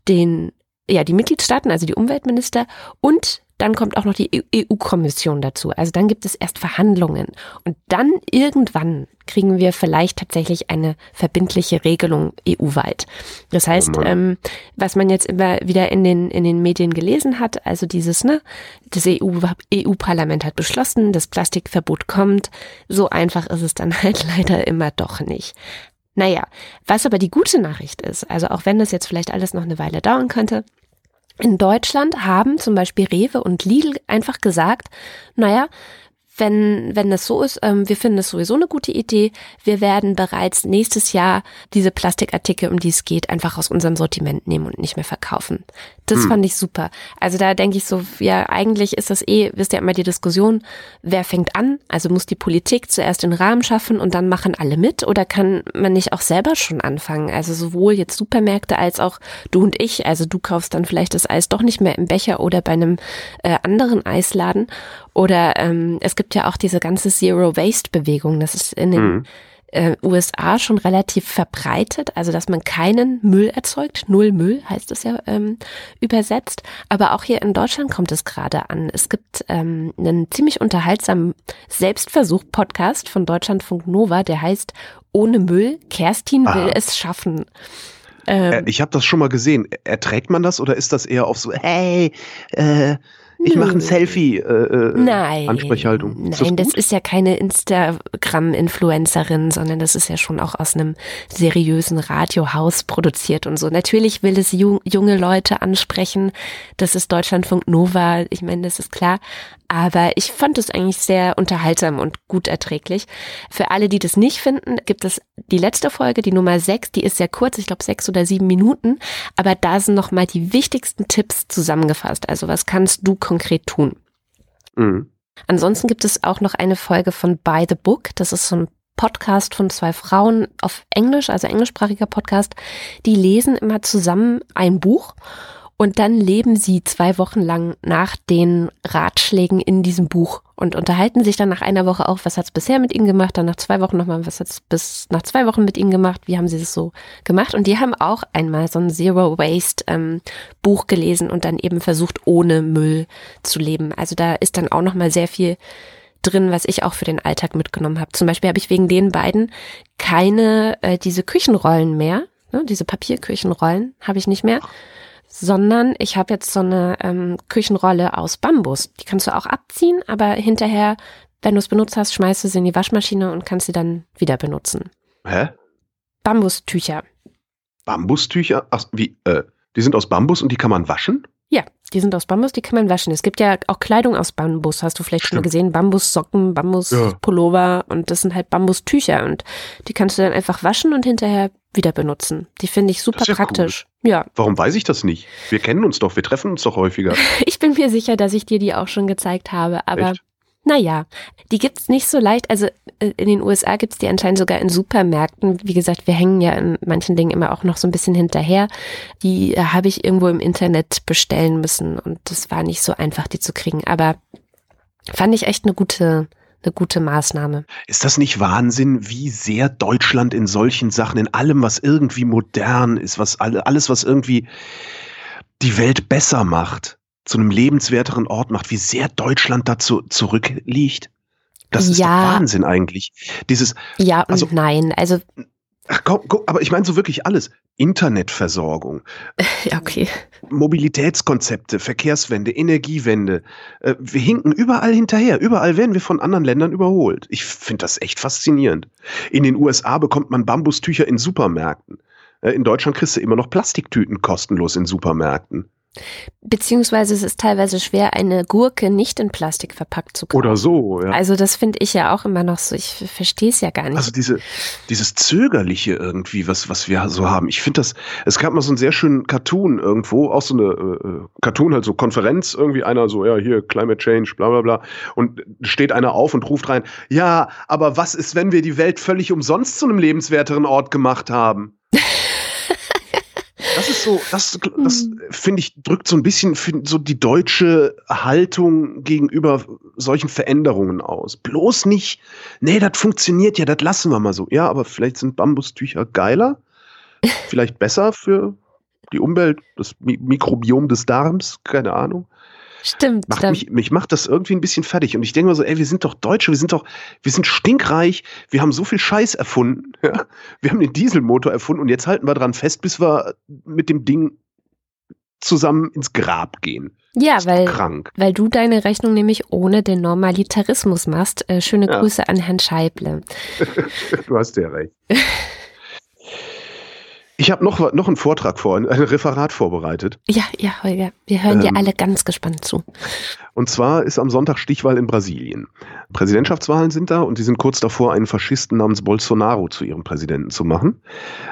den ja, die Mitgliedstaaten, also die Umweltminister und dann kommt auch noch die EU-Kommission dazu. Also dann gibt es erst Verhandlungen. Und dann irgendwann kriegen wir vielleicht tatsächlich eine verbindliche Regelung EU-weit. Das heißt, oh ähm, was man jetzt immer wieder in den, in den Medien gelesen hat, also dieses, ne, das EU-Parlament EU hat beschlossen, das Plastikverbot kommt. So einfach ist es dann halt leider immer doch nicht. Naja, was aber die gute Nachricht ist, also auch wenn das jetzt vielleicht alles noch eine Weile dauern könnte, in Deutschland haben zum Beispiel Rewe und Lidl einfach gesagt, naja, wenn, wenn das so ist, ähm, wir finden das sowieso eine gute Idee. Wir werden bereits nächstes Jahr diese Plastikartikel, um die es geht, einfach aus unserem Sortiment nehmen und nicht mehr verkaufen. Das hm. fand ich super. Also da denke ich so, ja, eigentlich ist das eh, wisst ihr immer die Diskussion, wer fängt an? Also muss die Politik zuerst den Rahmen schaffen und dann machen alle mit? Oder kann man nicht auch selber schon anfangen? Also sowohl jetzt Supermärkte als auch du und ich. Also du kaufst dann vielleicht das Eis doch nicht mehr im Becher oder bei einem äh, anderen Eisladen. Oder ähm, es gibt ja auch diese ganze Zero-Waste-Bewegung. Das ist in den mhm. äh, USA schon relativ verbreitet, also dass man keinen Müll erzeugt. Null Müll heißt es ja ähm, übersetzt. Aber auch hier in Deutschland kommt es gerade an. Es gibt ähm, einen ziemlich unterhaltsamen Selbstversuch-Podcast von Deutschlandfunk Nova, der heißt Ohne Müll, Kerstin will ah. es schaffen. Ähm, ich habe das schon mal gesehen. Erträgt man das oder ist das eher auf so, hey, äh, ich mache ein Selfie. Äh, äh, Nein. Ansprechhaltung. Ist Nein, das, das, ist ja keine Instagram-Influencerin, sondern das ist ja schon auch aus einem seriösen Radiohaus produziert und so. Natürlich will es junge Leute ansprechen. Das ist Deutschlandfunk Nova. Ich meine, das ist klar. Aber ich fand es eigentlich sehr unterhaltsam und gut erträglich. Für alle, die das nicht finden, gibt es die letzte Folge, die Nummer sechs, die ist sehr kurz, ich glaube sechs oder sieben Minuten. Aber da sind nochmal die wichtigsten Tipps zusammengefasst. Also was kannst du konkret tun? Mhm. Ansonsten gibt es auch noch eine Folge von By the Book. Das ist so ein Podcast von zwei Frauen auf Englisch, also englischsprachiger Podcast. Die lesen immer zusammen ein Buch und dann leben sie zwei Wochen lang nach den Ratschlägen in diesem Buch und unterhalten sich dann nach einer Woche auch, was hat's bisher mit ihnen gemacht, dann nach zwei Wochen nochmal, was hat's bis nach zwei Wochen mit ihnen gemacht, wie haben sie das so gemacht. Und die haben auch einmal so ein Zero Waste ähm, Buch gelesen und dann eben versucht, ohne Müll zu leben. Also da ist dann auch nochmal sehr viel drin, was ich auch für den Alltag mitgenommen habe. Zum Beispiel habe ich wegen den beiden keine äh, diese Küchenrollen mehr, ne, diese Papierküchenrollen habe ich nicht mehr sondern ich habe jetzt so eine ähm, Küchenrolle aus Bambus. Die kannst du auch abziehen, aber hinterher, wenn du es benutzt hast, schmeißt du sie in die Waschmaschine und kannst sie dann wieder benutzen. Hä? Bambustücher. Bambustücher? Ach, wie, äh, die sind aus Bambus und die kann man waschen? Ja, die sind aus Bambus, die kann man waschen. Es gibt ja auch Kleidung aus Bambus, hast du vielleicht Stimmt. schon mal gesehen. Bambussocken, Bambuspullover ja. und das sind halt Bambustücher und die kannst du dann einfach waschen und hinterher wieder benutzen. Die finde ich super ja praktisch. Ja. Warum weiß ich das nicht? Wir kennen uns doch, wir treffen uns doch häufiger. ich bin mir sicher, dass ich dir die auch schon gezeigt habe, aber Echt? Naja, die gibt's nicht so leicht. Also äh, in den USA gibt's die anscheinend sogar in Supermärkten. Wie gesagt, wir hängen ja in manchen Dingen immer auch noch so ein bisschen hinterher. Die äh, habe ich irgendwo im Internet bestellen müssen und das war nicht so einfach, die zu kriegen. Aber fand ich echt eine gute, eine gute Maßnahme. Ist das nicht Wahnsinn, wie sehr Deutschland in solchen Sachen, in allem, was irgendwie modern ist, was alles, was irgendwie die Welt besser macht, zu einem lebenswerteren Ort macht, wie sehr Deutschland dazu zurückliegt. Das ist ja, Wahnsinn eigentlich. Dieses Ja und also, nein, also Ach komm, komm, aber ich meine so wirklich alles. Internetversorgung. ja, okay. Mobilitätskonzepte, Verkehrswende, Energiewende. Äh, wir hinken überall hinterher. Überall werden wir von anderen Ländern überholt. Ich finde das echt faszinierend. In den USA bekommt man Bambustücher in Supermärkten. Äh, in Deutschland kriegst du immer noch Plastiktüten kostenlos in Supermärkten. Beziehungsweise es ist teilweise schwer, eine Gurke nicht in Plastik verpackt zu kaufen. Oder so, ja. Also das finde ich ja auch immer noch so. Ich verstehe es ja gar nicht. Also diese, dieses Zögerliche irgendwie, was, was wir so haben. Ich finde das, es gab mal so einen sehr schönen Cartoon irgendwo, auch so eine äh, Cartoon, halt so Konferenz, irgendwie einer so, ja, hier, Climate Change, bla bla bla. Und steht einer auf und ruft rein, ja, aber was ist, wenn wir die Welt völlig umsonst zu einem lebenswerteren Ort gemacht haben? Das ist so, das, das hm. finde ich, drückt so ein bisschen so die deutsche Haltung gegenüber solchen Veränderungen aus. Bloß nicht, nee, das funktioniert ja, das lassen wir mal so. Ja, aber vielleicht sind Bambustücher geiler, vielleicht besser für die Umwelt, das Mikrobiom des Darms, keine Ahnung. Stimmt. Macht mich, mich macht das irgendwie ein bisschen fertig. Und ich denke mir so, ey, wir sind doch Deutsche, wir sind doch, wir sind stinkreich, wir haben so viel Scheiß erfunden. Ja? Wir haben den Dieselmotor erfunden und jetzt halten wir dran fest, bis wir mit dem Ding zusammen ins Grab gehen. Ja, weil, krank. weil du deine Rechnung nämlich ohne den Normalitarismus machst. Äh, schöne ja. Grüße an Herrn Scheible. du hast ja recht. Ich habe noch, noch einen Vortrag vor, ein Referat vorbereitet. Ja, ja, Holger, wir hören ähm, dir alle ganz gespannt zu. Und zwar ist am Sonntag Stichwahl in Brasilien. Präsidentschaftswahlen sind da und die sind kurz davor, einen Faschisten namens Bolsonaro zu ihrem Präsidenten zu machen.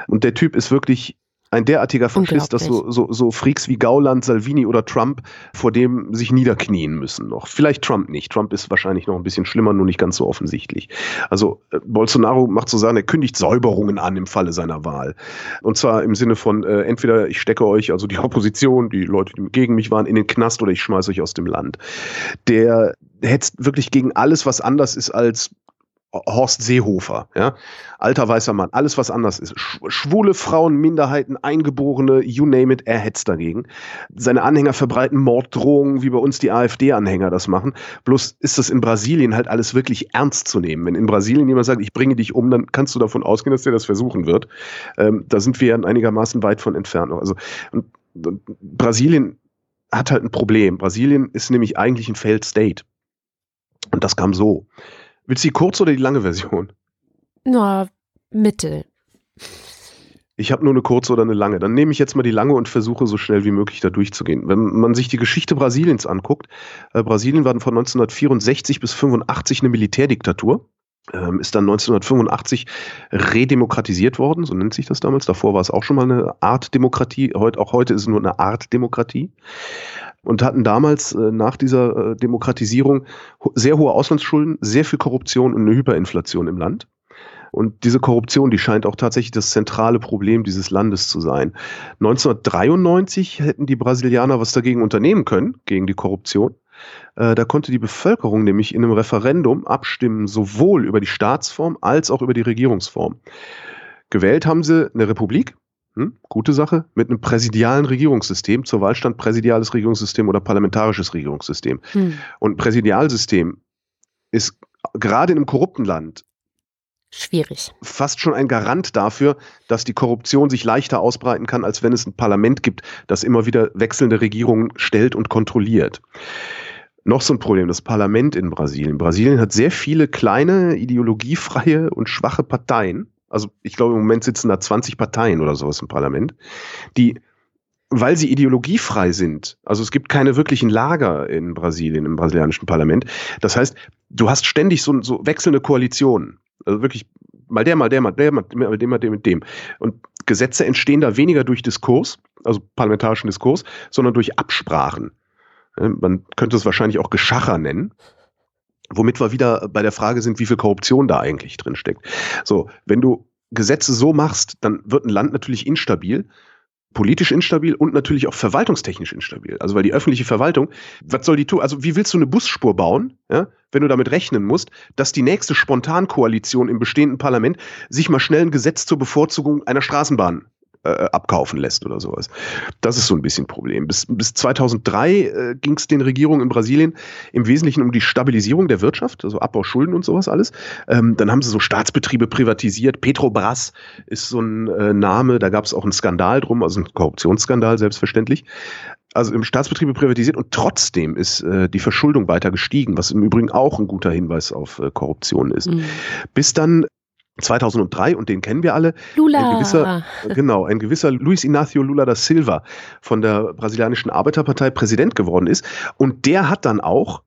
Und der Typ ist wirklich ein derartiger Faschist, dass so, so, so Freaks wie Gauland, Salvini oder Trump vor dem sich niederknien müssen noch. Vielleicht Trump nicht. Trump ist wahrscheinlich noch ein bisschen schlimmer, nur nicht ganz so offensichtlich. Also äh, Bolsonaro macht sozusagen, er kündigt Säuberungen an im Falle seiner Wahl. Und zwar im Sinne von, äh, entweder ich stecke euch, also die Opposition, die Leute, die gegen mich waren, in den Knast oder ich schmeiße euch aus dem Land. Der hetzt wirklich gegen alles, was anders ist als Horst Seehofer, ja, alter weißer Mann, alles was anders ist. Schwule Frauen, Minderheiten, Eingeborene, you name it, er hetzt dagegen. Seine Anhänger verbreiten Morddrohungen, wie bei uns die AfD-Anhänger das machen. Bloß ist das in Brasilien halt alles wirklich ernst zu nehmen. Wenn in Brasilien jemand sagt, ich bringe dich um, dann kannst du davon ausgehen, dass der das versuchen wird. Ähm, da sind wir ja einigermaßen weit von entfernt. Also und, und Brasilien hat halt ein Problem. Brasilien ist nämlich eigentlich ein Failed State. Und das kam so. Willst du die kurze oder die lange Version? Na, Mittel. Ich habe nur eine kurze oder eine lange. Dann nehme ich jetzt mal die lange und versuche so schnell wie möglich da durchzugehen. Wenn man sich die Geschichte Brasiliens anguckt, äh, Brasilien war von 1964 bis 85 eine Militärdiktatur. Ähm, ist dann 1985 redemokratisiert worden, so nennt sich das damals. Davor war es auch schon mal eine Art Demokratie. Heut, auch heute ist es nur eine Art Demokratie und hatten damals äh, nach dieser äh, Demokratisierung sehr hohe Auslandsschulden, sehr viel Korruption und eine Hyperinflation im Land. Und diese Korruption, die scheint auch tatsächlich das zentrale Problem dieses Landes zu sein. 1993 hätten die Brasilianer was dagegen unternehmen können, gegen die Korruption. Äh, da konnte die Bevölkerung nämlich in einem Referendum abstimmen, sowohl über die Staatsform als auch über die Regierungsform. Gewählt haben sie eine Republik, hm, gute Sache. Mit einem präsidialen Regierungssystem. Zur Wahl stand präsidiales Regierungssystem oder parlamentarisches Regierungssystem. Hm. Und Präsidialsystem ist gerade in einem korrupten Land schwierig. Fast schon ein Garant dafür, dass die Korruption sich leichter ausbreiten kann, als wenn es ein Parlament gibt, das immer wieder wechselnde Regierungen stellt und kontrolliert. Noch so ein Problem, das Parlament in Brasilien. Brasilien hat sehr viele kleine, ideologiefreie und schwache Parteien also ich glaube, im Moment sitzen da 20 Parteien oder sowas im Parlament, die, weil sie ideologiefrei sind, also es gibt keine wirklichen Lager in Brasilien, im brasilianischen Parlament. Das heißt, du hast ständig so, so wechselnde Koalitionen. Also wirklich mal der, mal der, mal der, mal dem, mal dem, mit dem. Und Gesetze entstehen da weniger durch Diskurs, also parlamentarischen Diskurs, sondern durch Absprachen. Man könnte es wahrscheinlich auch Geschacher nennen. Womit wir wieder bei der Frage sind, wie viel Korruption da eigentlich drin steckt. So, wenn du Gesetze so machst, dann wird ein Land natürlich instabil, politisch instabil und natürlich auch verwaltungstechnisch instabil. Also weil die öffentliche Verwaltung, was soll die tun? Also wie willst du eine Busspur bauen, ja, wenn du damit rechnen musst, dass die nächste Spontankoalition im bestehenden Parlament sich mal schnell ein Gesetz zur Bevorzugung einer Straßenbahn äh, abkaufen lässt oder sowas. Das ist so ein bisschen ein Problem. Bis, bis 2003 äh, ging es den Regierungen in Brasilien im Wesentlichen um die Stabilisierung der Wirtschaft, also Abbau Schulden und sowas alles. Ähm, dann haben sie so Staatsbetriebe privatisiert. Petrobras ist so ein äh, Name, da gab es auch einen Skandal drum, also einen Korruptionsskandal selbstverständlich also im Staatsbetriebe privatisiert und trotzdem ist äh, die Verschuldung weiter gestiegen, was im Übrigen auch ein guter Hinweis auf äh, Korruption ist. Mhm. Bis dann 2003, und den kennen wir alle, Lula. Ein gewisser, genau, ein gewisser Luis Inácio Lula da Silva von der brasilianischen Arbeiterpartei Präsident geworden ist. Und der hat dann auch,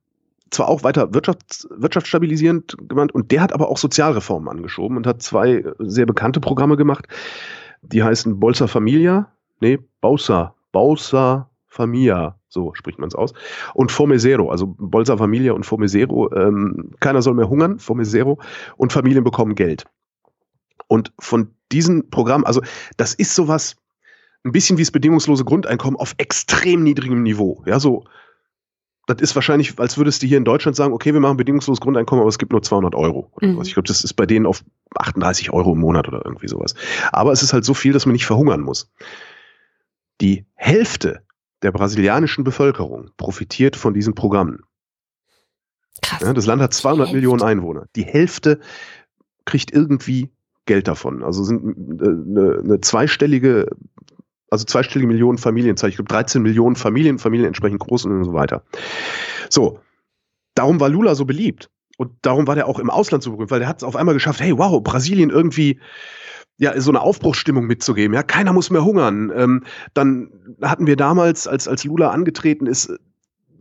zwar auch weiter Wirtschafts, wirtschaftsstabilisierend gemeint, und der hat aber auch Sozialreformen angeschoben und hat zwei sehr bekannte Programme gemacht. Die heißen Bolsa Familia, nee, Bausa, Bausa Familia, so spricht man es aus. Und Formesero, also Bolsa Familia und Formesero, ähm, keiner soll mehr hungern, Formesero, und Familien bekommen Geld. Und von diesen Programmen, also das ist sowas, ein bisschen wie das bedingungslose Grundeinkommen auf extrem niedrigem Niveau. Ja, so, das ist wahrscheinlich, als würdest du hier in Deutschland sagen, okay, wir machen bedingungsloses Grundeinkommen, aber es gibt nur 200 Euro. Mhm. Ich glaube, das ist bei denen auf 38 Euro im Monat oder irgendwie sowas. Aber es ist halt so viel, dass man nicht verhungern muss. Die Hälfte der brasilianischen Bevölkerung profitiert von diesen Programmen. Krass. Ja, das Land hat 200 Millionen Einwohner. Die Hälfte kriegt irgendwie Geld davon. Also sind äh, eine, eine zweistellige, also zweistellige Millionen Familienzahl. Ich glaube 13 Millionen Familien, Familien entsprechend groß und so weiter. So, darum war Lula so beliebt. Und darum war der auch im Ausland so berühmt, weil der hat es auf einmal geschafft, hey, wow, Brasilien irgendwie ja, so eine Aufbruchsstimmung mitzugeben. Ja, keiner muss mehr hungern. Ähm, dann hatten wir damals, als, als Lula angetreten ist,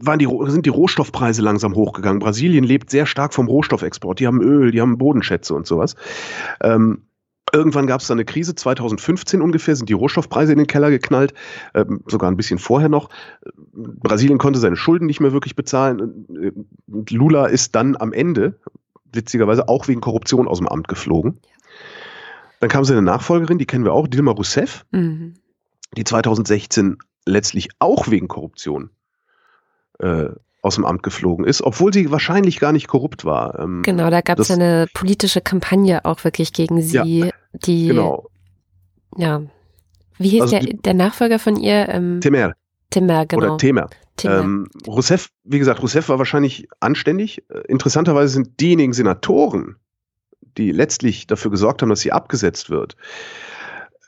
waren die, sind die Rohstoffpreise langsam hochgegangen. Brasilien lebt sehr stark vom Rohstoffexport. Die haben Öl, die haben Bodenschätze und sowas. Ähm, Irgendwann gab es dann eine Krise, 2015 ungefähr, sind die Rohstoffpreise in den Keller geknallt, ähm, sogar ein bisschen vorher noch. Brasilien konnte seine Schulden nicht mehr wirklich bezahlen. Und Lula ist dann am Ende, witzigerweise, auch wegen Korruption aus dem Amt geflogen. Dann kam seine Nachfolgerin, die kennen wir auch, Dilma Rousseff, mhm. die 2016 letztlich auch wegen Korruption äh, aus dem Amt geflogen ist, obwohl sie wahrscheinlich gar nicht korrupt war. Ähm, genau, da gab es eine politische Kampagne auch wirklich gegen sie, ja, die genau. ja. Wie hieß also der, die, der Nachfolger von ihr? Ähm, Temer. Temer, genau. Oder Temer. Temer. Ähm, Rousseff, wie gesagt, Rousseff war wahrscheinlich anständig. Äh, interessanterweise sind diejenigen Senatoren, die letztlich dafür gesorgt haben, dass sie abgesetzt wird.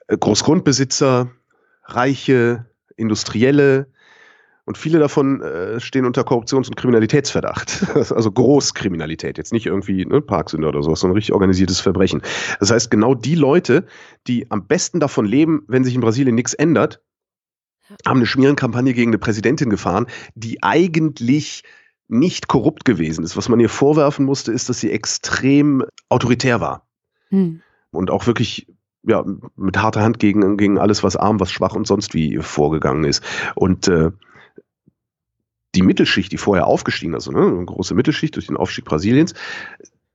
Äh, Großgrundbesitzer, Reiche, Industrielle und viele davon äh, stehen unter Korruptions- und Kriminalitätsverdacht. also Großkriminalität, jetzt nicht irgendwie ne, Parksünder oder sowas, sondern richtig organisiertes Verbrechen. Das heißt, genau die Leute, die am besten davon leben, wenn sich in Brasilien nichts ändert, haben eine Schmierenkampagne gegen eine Präsidentin gefahren, die eigentlich nicht korrupt gewesen ist. Was man ihr vorwerfen musste, ist, dass sie extrem autoritär war. Hm. Und auch wirklich ja, mit harter Hand gegen, gegen alles, was arm, was schwach und sonst wie vorgegangen ist. Und äh, die Mittelschicht, die vorher aufgestiegen, also ne, eine große Mittelschicht durch den Aufstieg Brasiliens,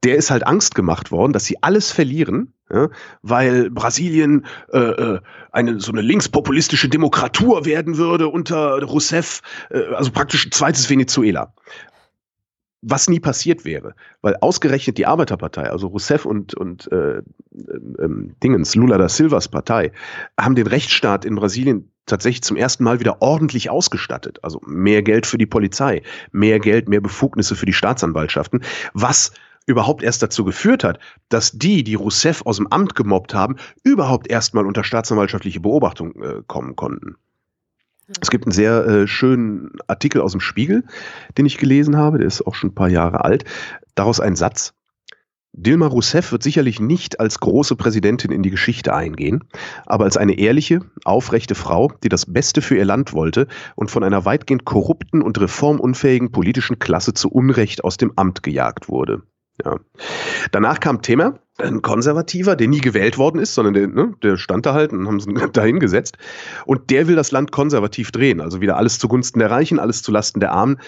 der ist halt Angst gemacht worden, dass sie alles verlieren, ja, weil Brasilien äh, äh, eine so eine linkspopulistische Demokratur werden würde unter Rousseff, äh, also praktisch ein zweites Venezuela. Was nie passiert wäre, weil ausgerechnet die Arbeiterpartei, also Rousseff und, und äh, ähm, Dingens, Lula da Silvas Partei, haben den Rechtsstaat in Brasilien tatsächlich zum ersten Mal wieder ordentlich ausgestattet. Also mehr Geld für die Polizei, mehr Geld, mehr Befugnisse für die Staatsanwaltschaften, was überhaupt erst dazu geführt hat, dass die, die Rousseff aus dem Amt gemobbt haben, überhaupt erstmal unter staatsanwaltschaftliche Beobachtung äh, kommen konnten. Es gibt einen sehr äh, schönen Artikel aus dem Spiegel, den ich gelesen habe, der ist auch schon ein paar Jahre alt. Daraus ein Satz. Dilma Rousseff wird sicherlich nicht als große Präsidentin in die Geschichte eingehen, aber als eine ehrliche, aufrechte Frau, die das Beste für ihr Land wollte und von einer weitgehend korrupten und reformunfähigen politischen Klasse zu Unrecht aus dem Amt gejagt wurde. Ja. Danach kam Temer, ein Konservativer, der nie gewählt worden ist, sondern der, ne, der stand da halt und haben sie dahin gesetzt. Und der will das Land konservativ drehen. Also wieder alles zugunsten der Reichen, alles zulasten der Armen,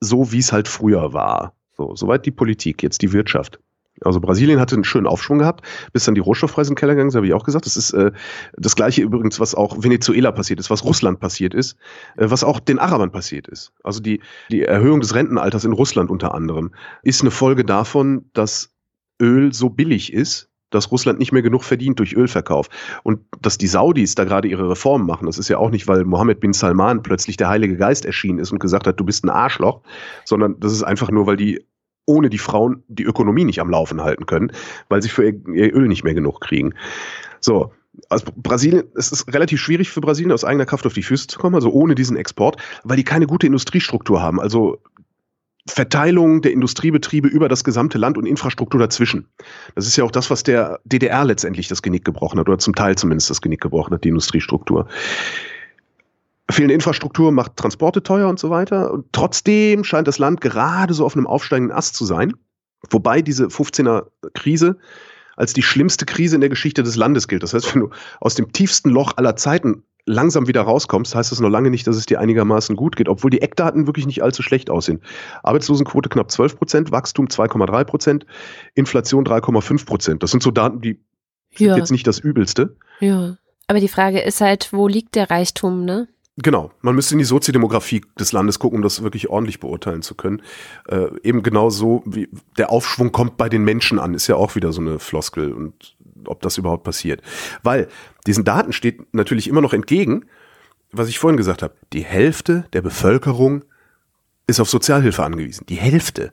so wie es halt früher war. So, soweit die Politik, jetzt die Wirtschaft. Also Brasilien hatte einen schönen Aufschwung gehabt, bis dann die Rohstoffpreise den Keller gegangen sind, habe ich auch gesagt. Das ist äh, das gleiche übrigens, was auch Venezuela passiert ist, was Russland passiert ist, äh, was auch den Arabern passiert ist. Also die, die Erhöhung des Rentenalters in Russland unter anderem ist eine Folge davon, dass Öl so billig ist, dass Russland nicht mehr genug verdient durch Ölverkauf. Und dass die Saudis da gerade ihre Reformen machen, das ist ja auch nicht, weil Mohammed bin Salman plötzlich der Heilige Geist erschienen ist und gesagt hat, du bist ein Arschloch, sondern das ist einfach nur, weil die ohne die Frauen die Ökonomie nicht am Laufen halten können, weil sie für ihr Öl nicht mehr genug kriegen. So, also Brasilien, es ist relativ schwierig für Brasilien aus eigener Kraft auf die Füße zu kommen, also ohne diesen Export, weil die keine gute Industriestruktur haben. Also Verteilung der Industriebetriebe über das gesamte Land und Infrastruktur dazwischen. Das ist ja auch das, was der DDR letztendlich das Genick gebrochen hat, oder zum Teil zumindest das Genick gebrochen hat, die Industriestruktur. Fehlende Infrastruktur macht Transporte teuer und so weiter. Und trotzdem scheint das Land gerade so auf einem aufsteigenden Ast zu sein. Wobei diese 15er Krise als die schlimmste Krise in der Geschichte des Landes gilt. Das heißt, wenn du aus dem tiefsten Loch aller Zeiten langsam wieder rauskommst, heißt das noch lange nicht, dass es dir einigermaßen gut geht, obwohl die Eckdaten wirklich nicht allzu schlecht aussehen. Arbeitslosenquote knapp 12 Prozent, Wachstum 2,3 Prozent, Inflation 3,5 Prozent. Das sind so Daten, die ja. sind jetzt nicht das Übelste. Ja. Aber die Frage ist halt, wo liegt der Reichtum, ne? Genau, man müsste in die Soziodemografie des Landes gucken, um das wirklich ordentlich beurteilen zu können. Äh, eben genau so, wie der Aufschwung kommt bei den Menschen an, ist ja auch wieder so eine Floskel und ob das überhaupt passiert. Weil diesen Daten steht natürlich immer noch entgegen, was ich vorhin gesagt habe, die Hälfte der Bevölkerung ist auf Sozialhilfe angewiesen. Die Hälfte.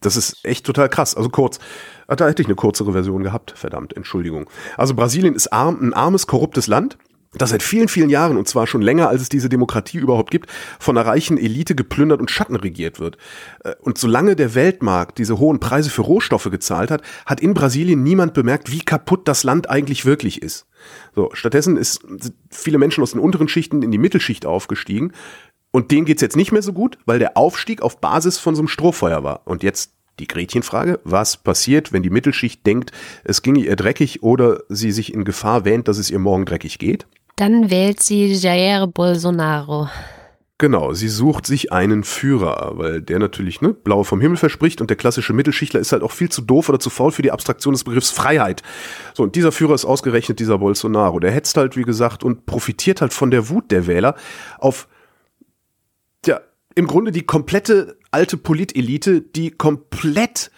Das ist echt total krass. Also kurz, ah, da hätte ich eine kürzere Version gehabt. Verdammt, Entschuldigung. Also Brasilien ist arm, ein armes, korruptes Land das seit vielen, vielen Jahren, und zwar schon länger, als es diese Demokratie überhaupt gibt, von einer reichen Elite geplündert und Schatten regiert wird. Äh, und solange der Weltmarkt diese hohen Preise für Rohstoffe gezahlt hat, hat in Brasilien niemand bemerkt, wie kaputt das Land eigentlich wirklich ist. So, stattdessen ist viele Menschen aus den unteren Schichten in die Mittelschicht aufgestiegen. Und denen geht's jetzt nicht mehr so gut, weil der Aufstieg auf Basis von so einem Strohfeuer war. Und jetzt die Gretchenfrage, was passiert, wenn die Mittelschicht denkt, es ginge ihr dreckig oder sie sich in Gefahr wähnt, dass es ihr morgen dreckig geht? Dann wählt sie Jair Bolsonaro. Genau, sie sucht sich einen Führer, weil der natürlich ne, blau vom Himmel verspricht und der klassische Mittelschichtler ist halt auch viel zu doof oder zu faul für die Abstraktion des Begriffs Freiheit. So, und dieser Führer ist ausgerechnet dieser Bolsonaro. Der hetzt halt, wie gesagt, und profitiert halt von der Wut der Wähler auf, ja, im Grunde die komplette alte Politelite, die komplett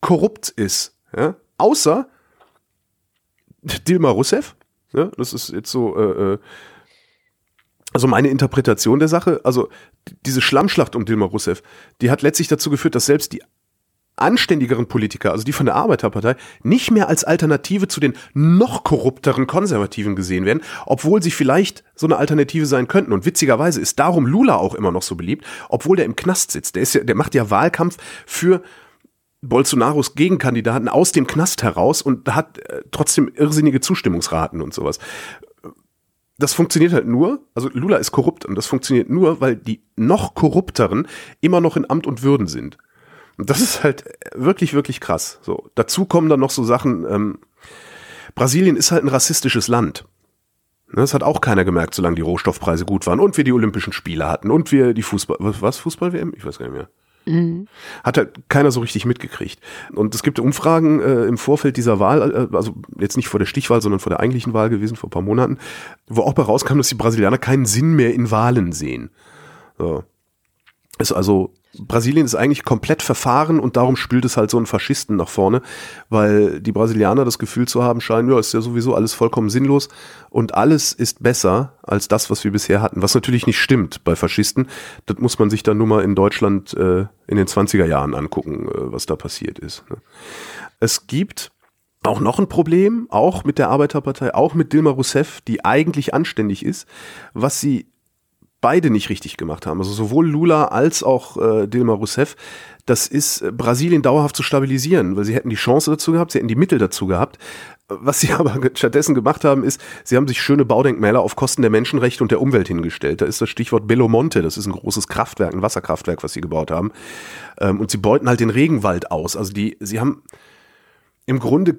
korrupt ist. Ja? Außer Dilma Rousseff, Ne? Das ist jetzt so, äh, äh, also meine Interpretation der Sache. Also diese Schlammschlacht um Dilma Rousseff, die hat letztlich dazu geführt, dass selbst die anständigeren Politiker, also die von der Arbeiterpartei, nicht mehr als Alternative zu den noch korrupteren Konservativen gesehen werden, obwohl sie vielleicht so eine Alternative sein könnten. Und witzigerweise ist darum Lula auch immer noch so beliebt, obwohl der im Knast sitzt. Der ist ja, der macht ja Wahlkampf für Bolsonaros Gegenkandidaten aus dem Knast heraus und hat äh, trotzdem irrsinnige Zustimmungsraten und sowas. Das funktioniert halt nur, also Lula ist korrupt und das funktioniert nur, weil die noch korrupteren immer noch in Amt und Würden sind. Und das ist halt wirklich, wirklich krass. So, dazu kommen dann noch so Sachen, ähm, Brasilien ist halt ein rassistisches Land. Ne, das hat auch keiner gemerkt, solange die Rohstoffpreise gut waren und wir die Olympischen Spiele hatten und wir die Fußball, was, Fußball-WM? Ich weiß gar nicht mehr. Mhm. Hat halt keiner so richtig mitgekriegt. Und es gibt Umfragen äh, im Vorfeld dieser Wahl, äh, also jetzt nicht vor der Stichwahl, sondern vor der eigentlichen Wahl gewesen, vor ein paar Monaten, wo auch bei rauskam, dass die Brasilianer keinen Sinn mehr in Wahlen sehen. So. Ist also Brasilien ist eigentlich komplett verfahren und darum spült es halt so einen Faschisten nach vorne, weil die Brasilianer das Gefühl zu haben scheinen, ja, ist ja sowieso alles vollkommen sinnlos und alles ist besser als das, was wir bisher hatten. Was natürlich nicht stimmt bei Faschisten. Das muss man sich dann nur mal in Deutschland äh, in den 20er Jahren angucken, äh, was da passiert ist. Ne? Es gibt auch noch ein Problem, auch mit der Arbeiterpartei, auch mit Dilma Rousseff, die eigentlich anständig ist, was sie beide nicht richtig gemacht haben. Also sowohl Lula als auch äh, Dilma Rousseff, das ist äh, Brasilien dauerhaft zu stabilisieren, weil sie hätten die Chance dazu gehabt, sie hätten die Mittel dazu gehabt. Was sie aber stattdessen gemacht haben, ist, sie haben sich schöne Baudenkmäler auf Kosten der Menschenrechte und der Umwelt hingestellt. Da ist das Stichwort Belo Monte, das ist ein großes Kraftwerk, ein Wasserkraftwerk, was sie gebaut haben. Ähm, und sie beuten halt den Regenwald aus. Also die, sie haben im Grunde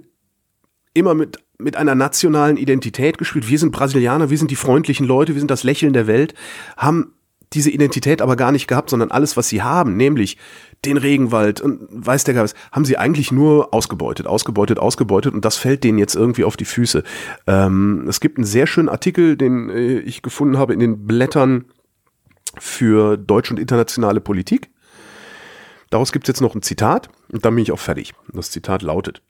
immer mit, mit einer nationalen Identität gespielt. Wir sind Brasilianer, wir sind die freundlichen Leute, wir sind das Lächeln der Welt, haben diese Identität aber gar nicht gehabt, sondern alles, was sie haben, nämlich den Regenwald und weiß der Geist, haben sie eigentlich nur ausgebeutet, ausgebeutet, ausgebeutet und das fällt denen jetzt irgendwie auf die Füße. Ähm, es gibt einen sehr schönen Artikel, den äh, ich gefunden habe in den Blättern für deutsche und internationale Politik. Daraus gibt es jetzt noch ein Zitat und dann bin ich auch fertig. Das Zitat lautet,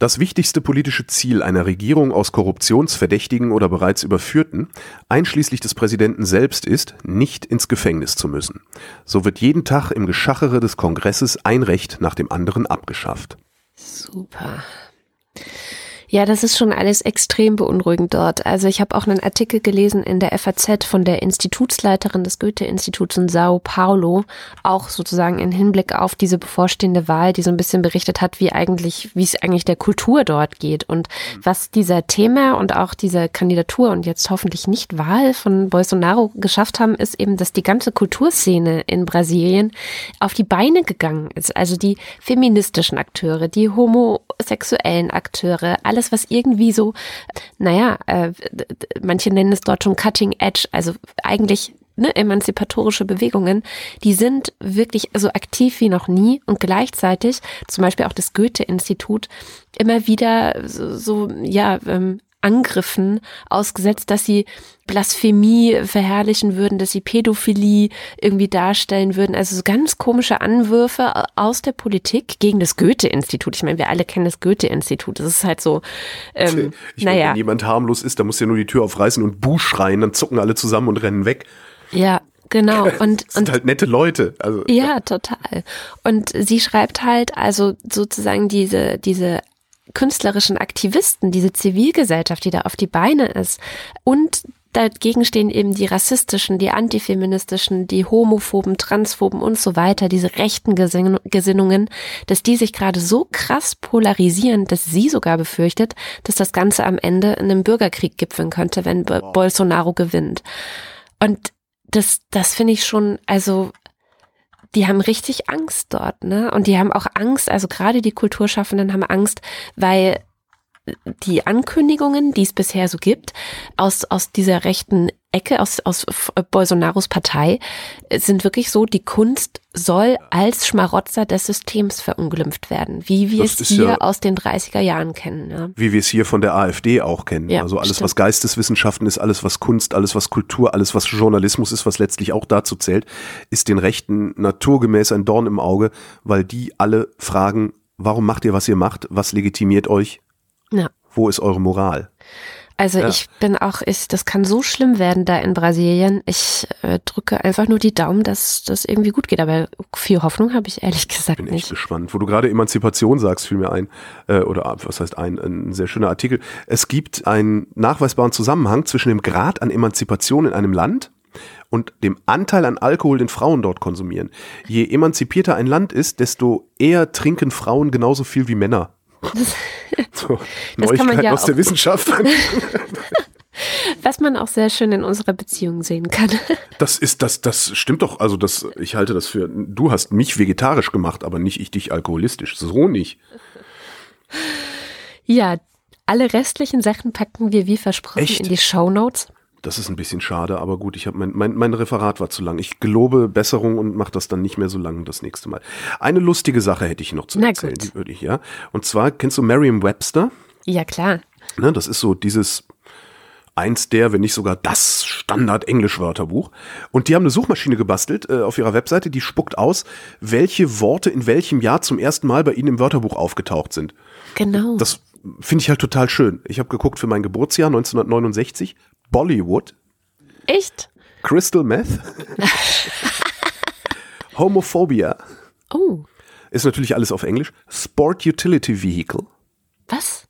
Das wichtigste politische Ziel einer Regierung aus Korruptionsverdächtigen oder bereits Überführten, einschließlich des Präsidenten selbst, ist, nicht ins Gefängnis zu müssen. So wird jeden Tag im Geschachere des Kongresses ein Recht nach dem anderen abgeschafft. Super. Ja, das ist schon alles extrem beunruhigend dort. Also ich habe auch einen Artikel gelesen in der FAZ von der Institutsleiterin des Goethe-Instituts in Sao Paulo, auch sozusagen in Hinblick auf diese bevorstehende Wahl, die so ein bisschen berichtet hat, wie eigentlich, wie es eigentlich der Kultur dort geht und was dieser Thema und auch diese Kandidatur und jetzt hoffentlich nicht Wahl von Bolsonaro geschafft haben, ist eben, dass die ganze Kulturszene in Brasilien auf die Beine gegangen ist. Also die feministischen Akteure, die homosexuellen Akteure, alle alles, was irgendwie so, naja, äh, manche nennen es dort schon Cutting Edge, also eigentlich ne, emanzipatorische Bewegungen, die sind wirklich so aktiv wie noch nie und gleichzeitig zum Beispiel auch das Goethe-Institut immer wieder so, so ja, ähm, Angriffen ausgesetzt, dass sie Blasphemie verherrlichen würden, dass sie Pädophilie irgendwie darstellen würden. Also so ganz komische Anwürfe aus der Politik gegen das Goethe-Institut. Ich meine, wir alle kennen das Goethe-Institut. Das ist halt so, ähm, ich naja. Meine, wenn jemand harmlos ist, da muss ja nur die Tür aufreißen und Buh schreien, dann zucken alle zusammen und rennen weg. Ja, Genau. Und, das sind und, halt nette Leute. Also, ja, ja, total. Und sie schreibt halt also sozusagen diese, diese künstlerischen Aktivisten, diese Zivilgesellschaft, die da auf die Beine ist und dagegen stehen eben die rassistischen, die antifeministischen, die homophoben, transphoben und so weiter, diese rechten Gesinnungen, dass die sich gerade so krass polarisieren, dass sie sogar befürchtet, dass das Ganze am Ende in einem Bürgerkrieg gipfeln könnte, wenn Bolsonaro gewinnt. Und das, das finde ich schon, also die haben richtig Angst dort, ne? Und die haben auch Angst, also gerade die Kulturschaffenden haben Angst, weil die Ankündigungen, die es bisher so gibt, aus, aus dieser rechten Ecke, aus, aus Bolsonaros Partei, sind wirklich so, die Kunst soll als Schmarotzer des Systems verunglimpft werden, wie wir das es hier ja, aus den 30er Jahren kennen. Ja. Wie wir es hier von der AfD auch kennen. Ja, also alles, stimmt. was Geisteswissenschaften ist, alles, was Kunst, alles, was Kultur, alles, was Journalismus ist, was letztlich auch dazu zählt, ist den Rechten naturgemäß ein Dorn im Auge, weil die alle fragen, warum macht ihr, was ihr macht, was legitimiert euch, ja. Wo ist eure Moral? Also ja. ich bin auch, ich, das kann so schlimm werden da in Brasilien. Ich äh, drücke einfach nur die Daumen, dass das irgendwie gut geht. Aber viel Hoffnung habe ich ehrlich gesagt bin nicht. Bin echt gespannt. Wo du gerade Emanzipation sagst, fiel mir ein, äh, oder was heißt ein, ein sehr schöner Artikel. Es gibt einen nachweisbaren Zusammenhang zwischen dem Grad an Emanzipation in einem Land und dem Anteil an Alkohol, den Frauen dort konsumieren. Je emanzipierter ein Land ist, desto eher trinken Frauen genauso viel wie Männer. Das, so, das kann man ja aus der Wissenschaft. Was man auch sehr schön in unserer Beziehung sehen kann. Das ist, das, das stimmt doch. Also das, ich halte das für, du hast mich vegetarisch gemacht, aber nicht ich dich alkoholistisch. So nicht. Ja, alle restlichen Sachen packen wir wie versprochen Echt? in die Show Notes. Das ist ein bisschen schade, aber gut, ich habe mein, mein, mein Referat war zu lang. Ich gelobe Besserung und mache das dann nicht mehr so lang das nächste Mal. Eine lustige Sache hätte ich noch zu Na erzählen, die würde ich, ja. Und zwar, kennst du Merriam-Webster? Ja, klar. Ne, das ist so dieses eins der, wenn nicht sogar das Standard-Englisch-Wörterbuch. Und die haben eine Suchmaschine gebastelt äh, auf ihrer Webseite, die spuckt aus, welche Worte in welchem Jahr zum ersten Mal bei ihnen im Wörterbuch aufgetaucht sind. Genau. Das finde ich halt total schön. Ich habe geguckt für mein Geburtsjahr 1969, Bollywood. Echt? Crystal Meth. Homophobia. Oh. Ist natürlich alles auf Englisch. Sport Utility Vehicle. Was?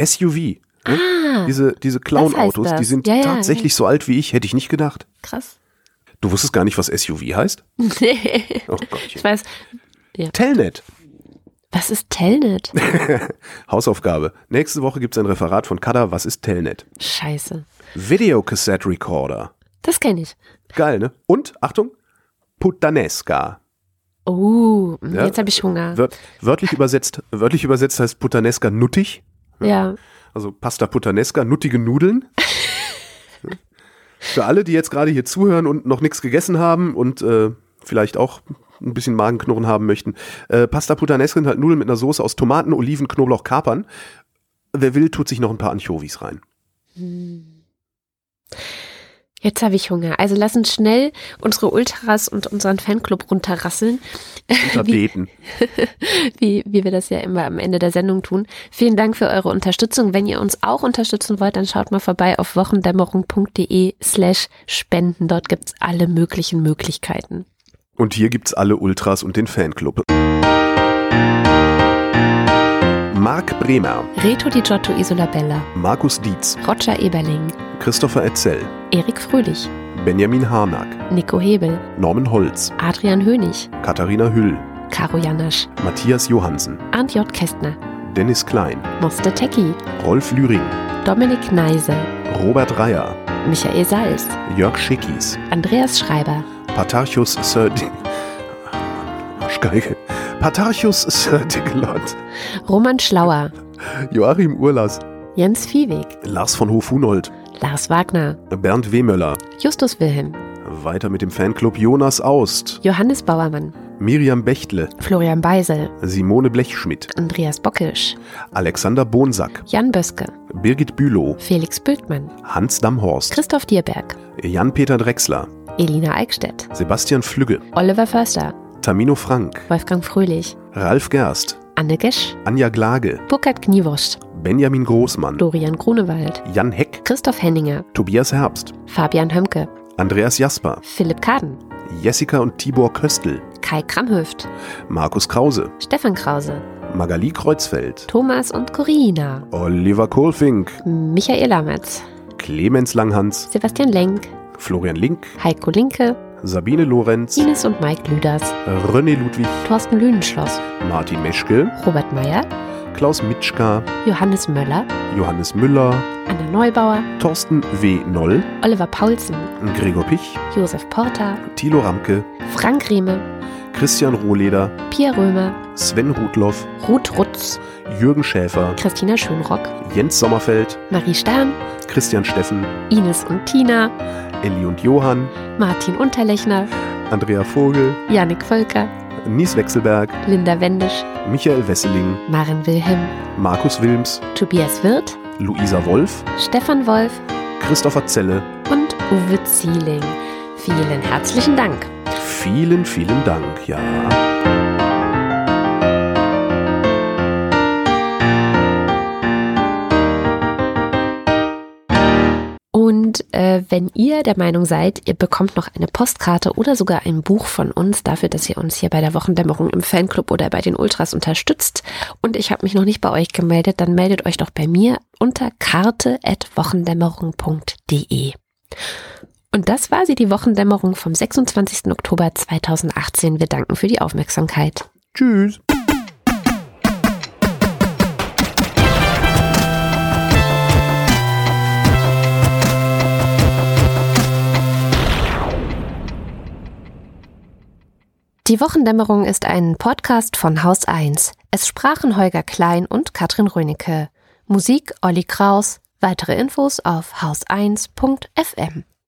SUV. Ne? Ah, diese diese Clown-Autos, die sind ja, tatsächlich ja. so alt wie ich, hätte ich nicht gedacht. Krass. Du wusstest gar nicht, was SUV heißt? Nee. Oh Gottchen. Ich weiß. Ja. Telnet. Was ist Telnet? Hausaufgabe. Nächste Woche gibt es ein Referat von Kada. Was ist Telnet? Scheiße. Videocassette Recorder. Das kenne ich. Geil, ne? Und, Achtung, Puttanesca. Oh, ja, jetzt habe ich Hunger. Wört, wörtlich übersetzt, wörtlich übersetzt heißt Puttanesca nuttig. Ja. Also Pasta Puttanesca, nuttige Nudeln. Für alle, die jetzt gerade hier zuhören und noch nichts gegessen haben und äh, vielleicht auch ein bisschen Magenknurren haben möchten. Äh, Pasta Puttanesca sind halt Nudeln mit einer Soße aus Tomaten, Oliven, Knoblauch, Kapern. Wer will, tut sich noch ein paar Anchovies rein. Hm. Jetzt habe ich Hunger. Also lass uns schnell unsere Ultras und unseren Fanclub runterrasseln. Unterbeten. Wie, wie wir das ja immer am Ende der Sendung tun. Vielen Dank für eure Unterstützung. Wenn ihr uns auch unterstützen wollt, dann schaut mal vorbei auf wochendämmerung.de slash spenden. Dort gibt's alle möglichen Möglichkeiten. Und hier gibt's alle Ultras und den Fanclub. Marc Bremer, Reto Di Giotto Isolabella, Markus Dietz, Roger Eberling, Christopher Etzel, Erik Fröhlich, Benjamin Harnack, Nico Hebel, Norman Holz, Adrian Hönig, Katharina Hüll, Caro Janasch, Matthias Johansen, Arndt J. Kästner, Dennis Klein, Moste Tecki, Rolf Lühring, Dominik Neise, Robert Reyer, Michael Salz, Jörg Schickis, Andreas Schreiber, Patarchus Sir D Arschgeige. Patarchus Sir Diglot, Roman Schlauer, Joachim Urlas, Jens Viehweg, Lars von Hof-Hunold, Lars Wagner, Bernd Wehmöller. Justus Wilhelm, Weiter mit dem Fanclub Jonas Aust, Johannes Bauermann, Miriam Bechtle, Florian Beisel, Simone Blechschmidt, Andreas Bockisch, Alexander Bonsack, Jan Böske, Birgit Bülow, Felix Bültmann, Hans Damhorst, Christoph Dierberg, Jan-Peter Drechsler, Elina Eickstedt, Sebastian Flügge, Oliver Förster, Tamino Frank, Wolfgang Fröhlich, Ralf Gerst, Anne Gesch, Anja Glage, Burkhard Kniewurst, Benjamin Großmann, Dorian Grunewald, Jan Heck, Christoph Henninger, Tobias Herbst, Fabian Hömke, Andreas Jasper, Philipp Kaden, Jessica und Tibor Köstl, Kai Kramhöft, Markus Krause, Stefan Krause, Magali Kreuzfeld, Thomas und Corina, Oliver Kohlfink, Michael Ametz, Clemens Langhans, Sebastian Lenk, Florian Link, Heiko Linke, Sabine Lorenz, Ines und Mike Lüders, René Ludwig, Thorsten Lüdenschloss, Martin Meschke, Robert Meyer, Klaus Mitschka, Johannes Möller, Johannes Müller, Anna Neubauer, Thorsten W. Noll, Oliver Paulsen, Gregor Pich, Josef Porter, Thilo Ramke, Frank Rieme, Christian Rohleder, Pierre Römer, Sven Rudloff, Ruth Rutz, Jürgen Schäfer, Christina Schönrock, Jens Sommerfeld, Marie Stern, Christian Steffen, Ines und Tina, Elli und Johann, Martin Unterlechner, Andrea Vogel, Janik Völker, Nies Wechselberg, Linda Wendisch, Michael Wesseling, Maren Wilhelm, Markus Wilms, Tobias Wirth, Luisa Wolf, Stefan Wolf Christopher Zelle. und Uwe Zieling. Vielen herzlichen Dank. Vielen, vielen Dank, ja. Und äh, wenn ihr der Meinung seid, ihr bekommt noch eine Postkarte oder sogar ein Buch von uns dafür, dass ihr uns hier bei der Wochendämmerung im Fanclub oder bei den Ultras unterstützt und ich habe mich noch nicht bei euch gemeldet, dann meldet euch doch bei mir unter karte.wochendämmerung.de. Und das war sie, die Wochendämmerung vom 26. Oktober 2018. Wir danken für die Aufmerksamkeit. Tschüss. Die Wochendämmerung ist ein Podcast von Haus 1. Es sprachen Holger Klein und Katrin Rönecke. Musik Olli Kraus. Weitere Infos auf haus1.fm.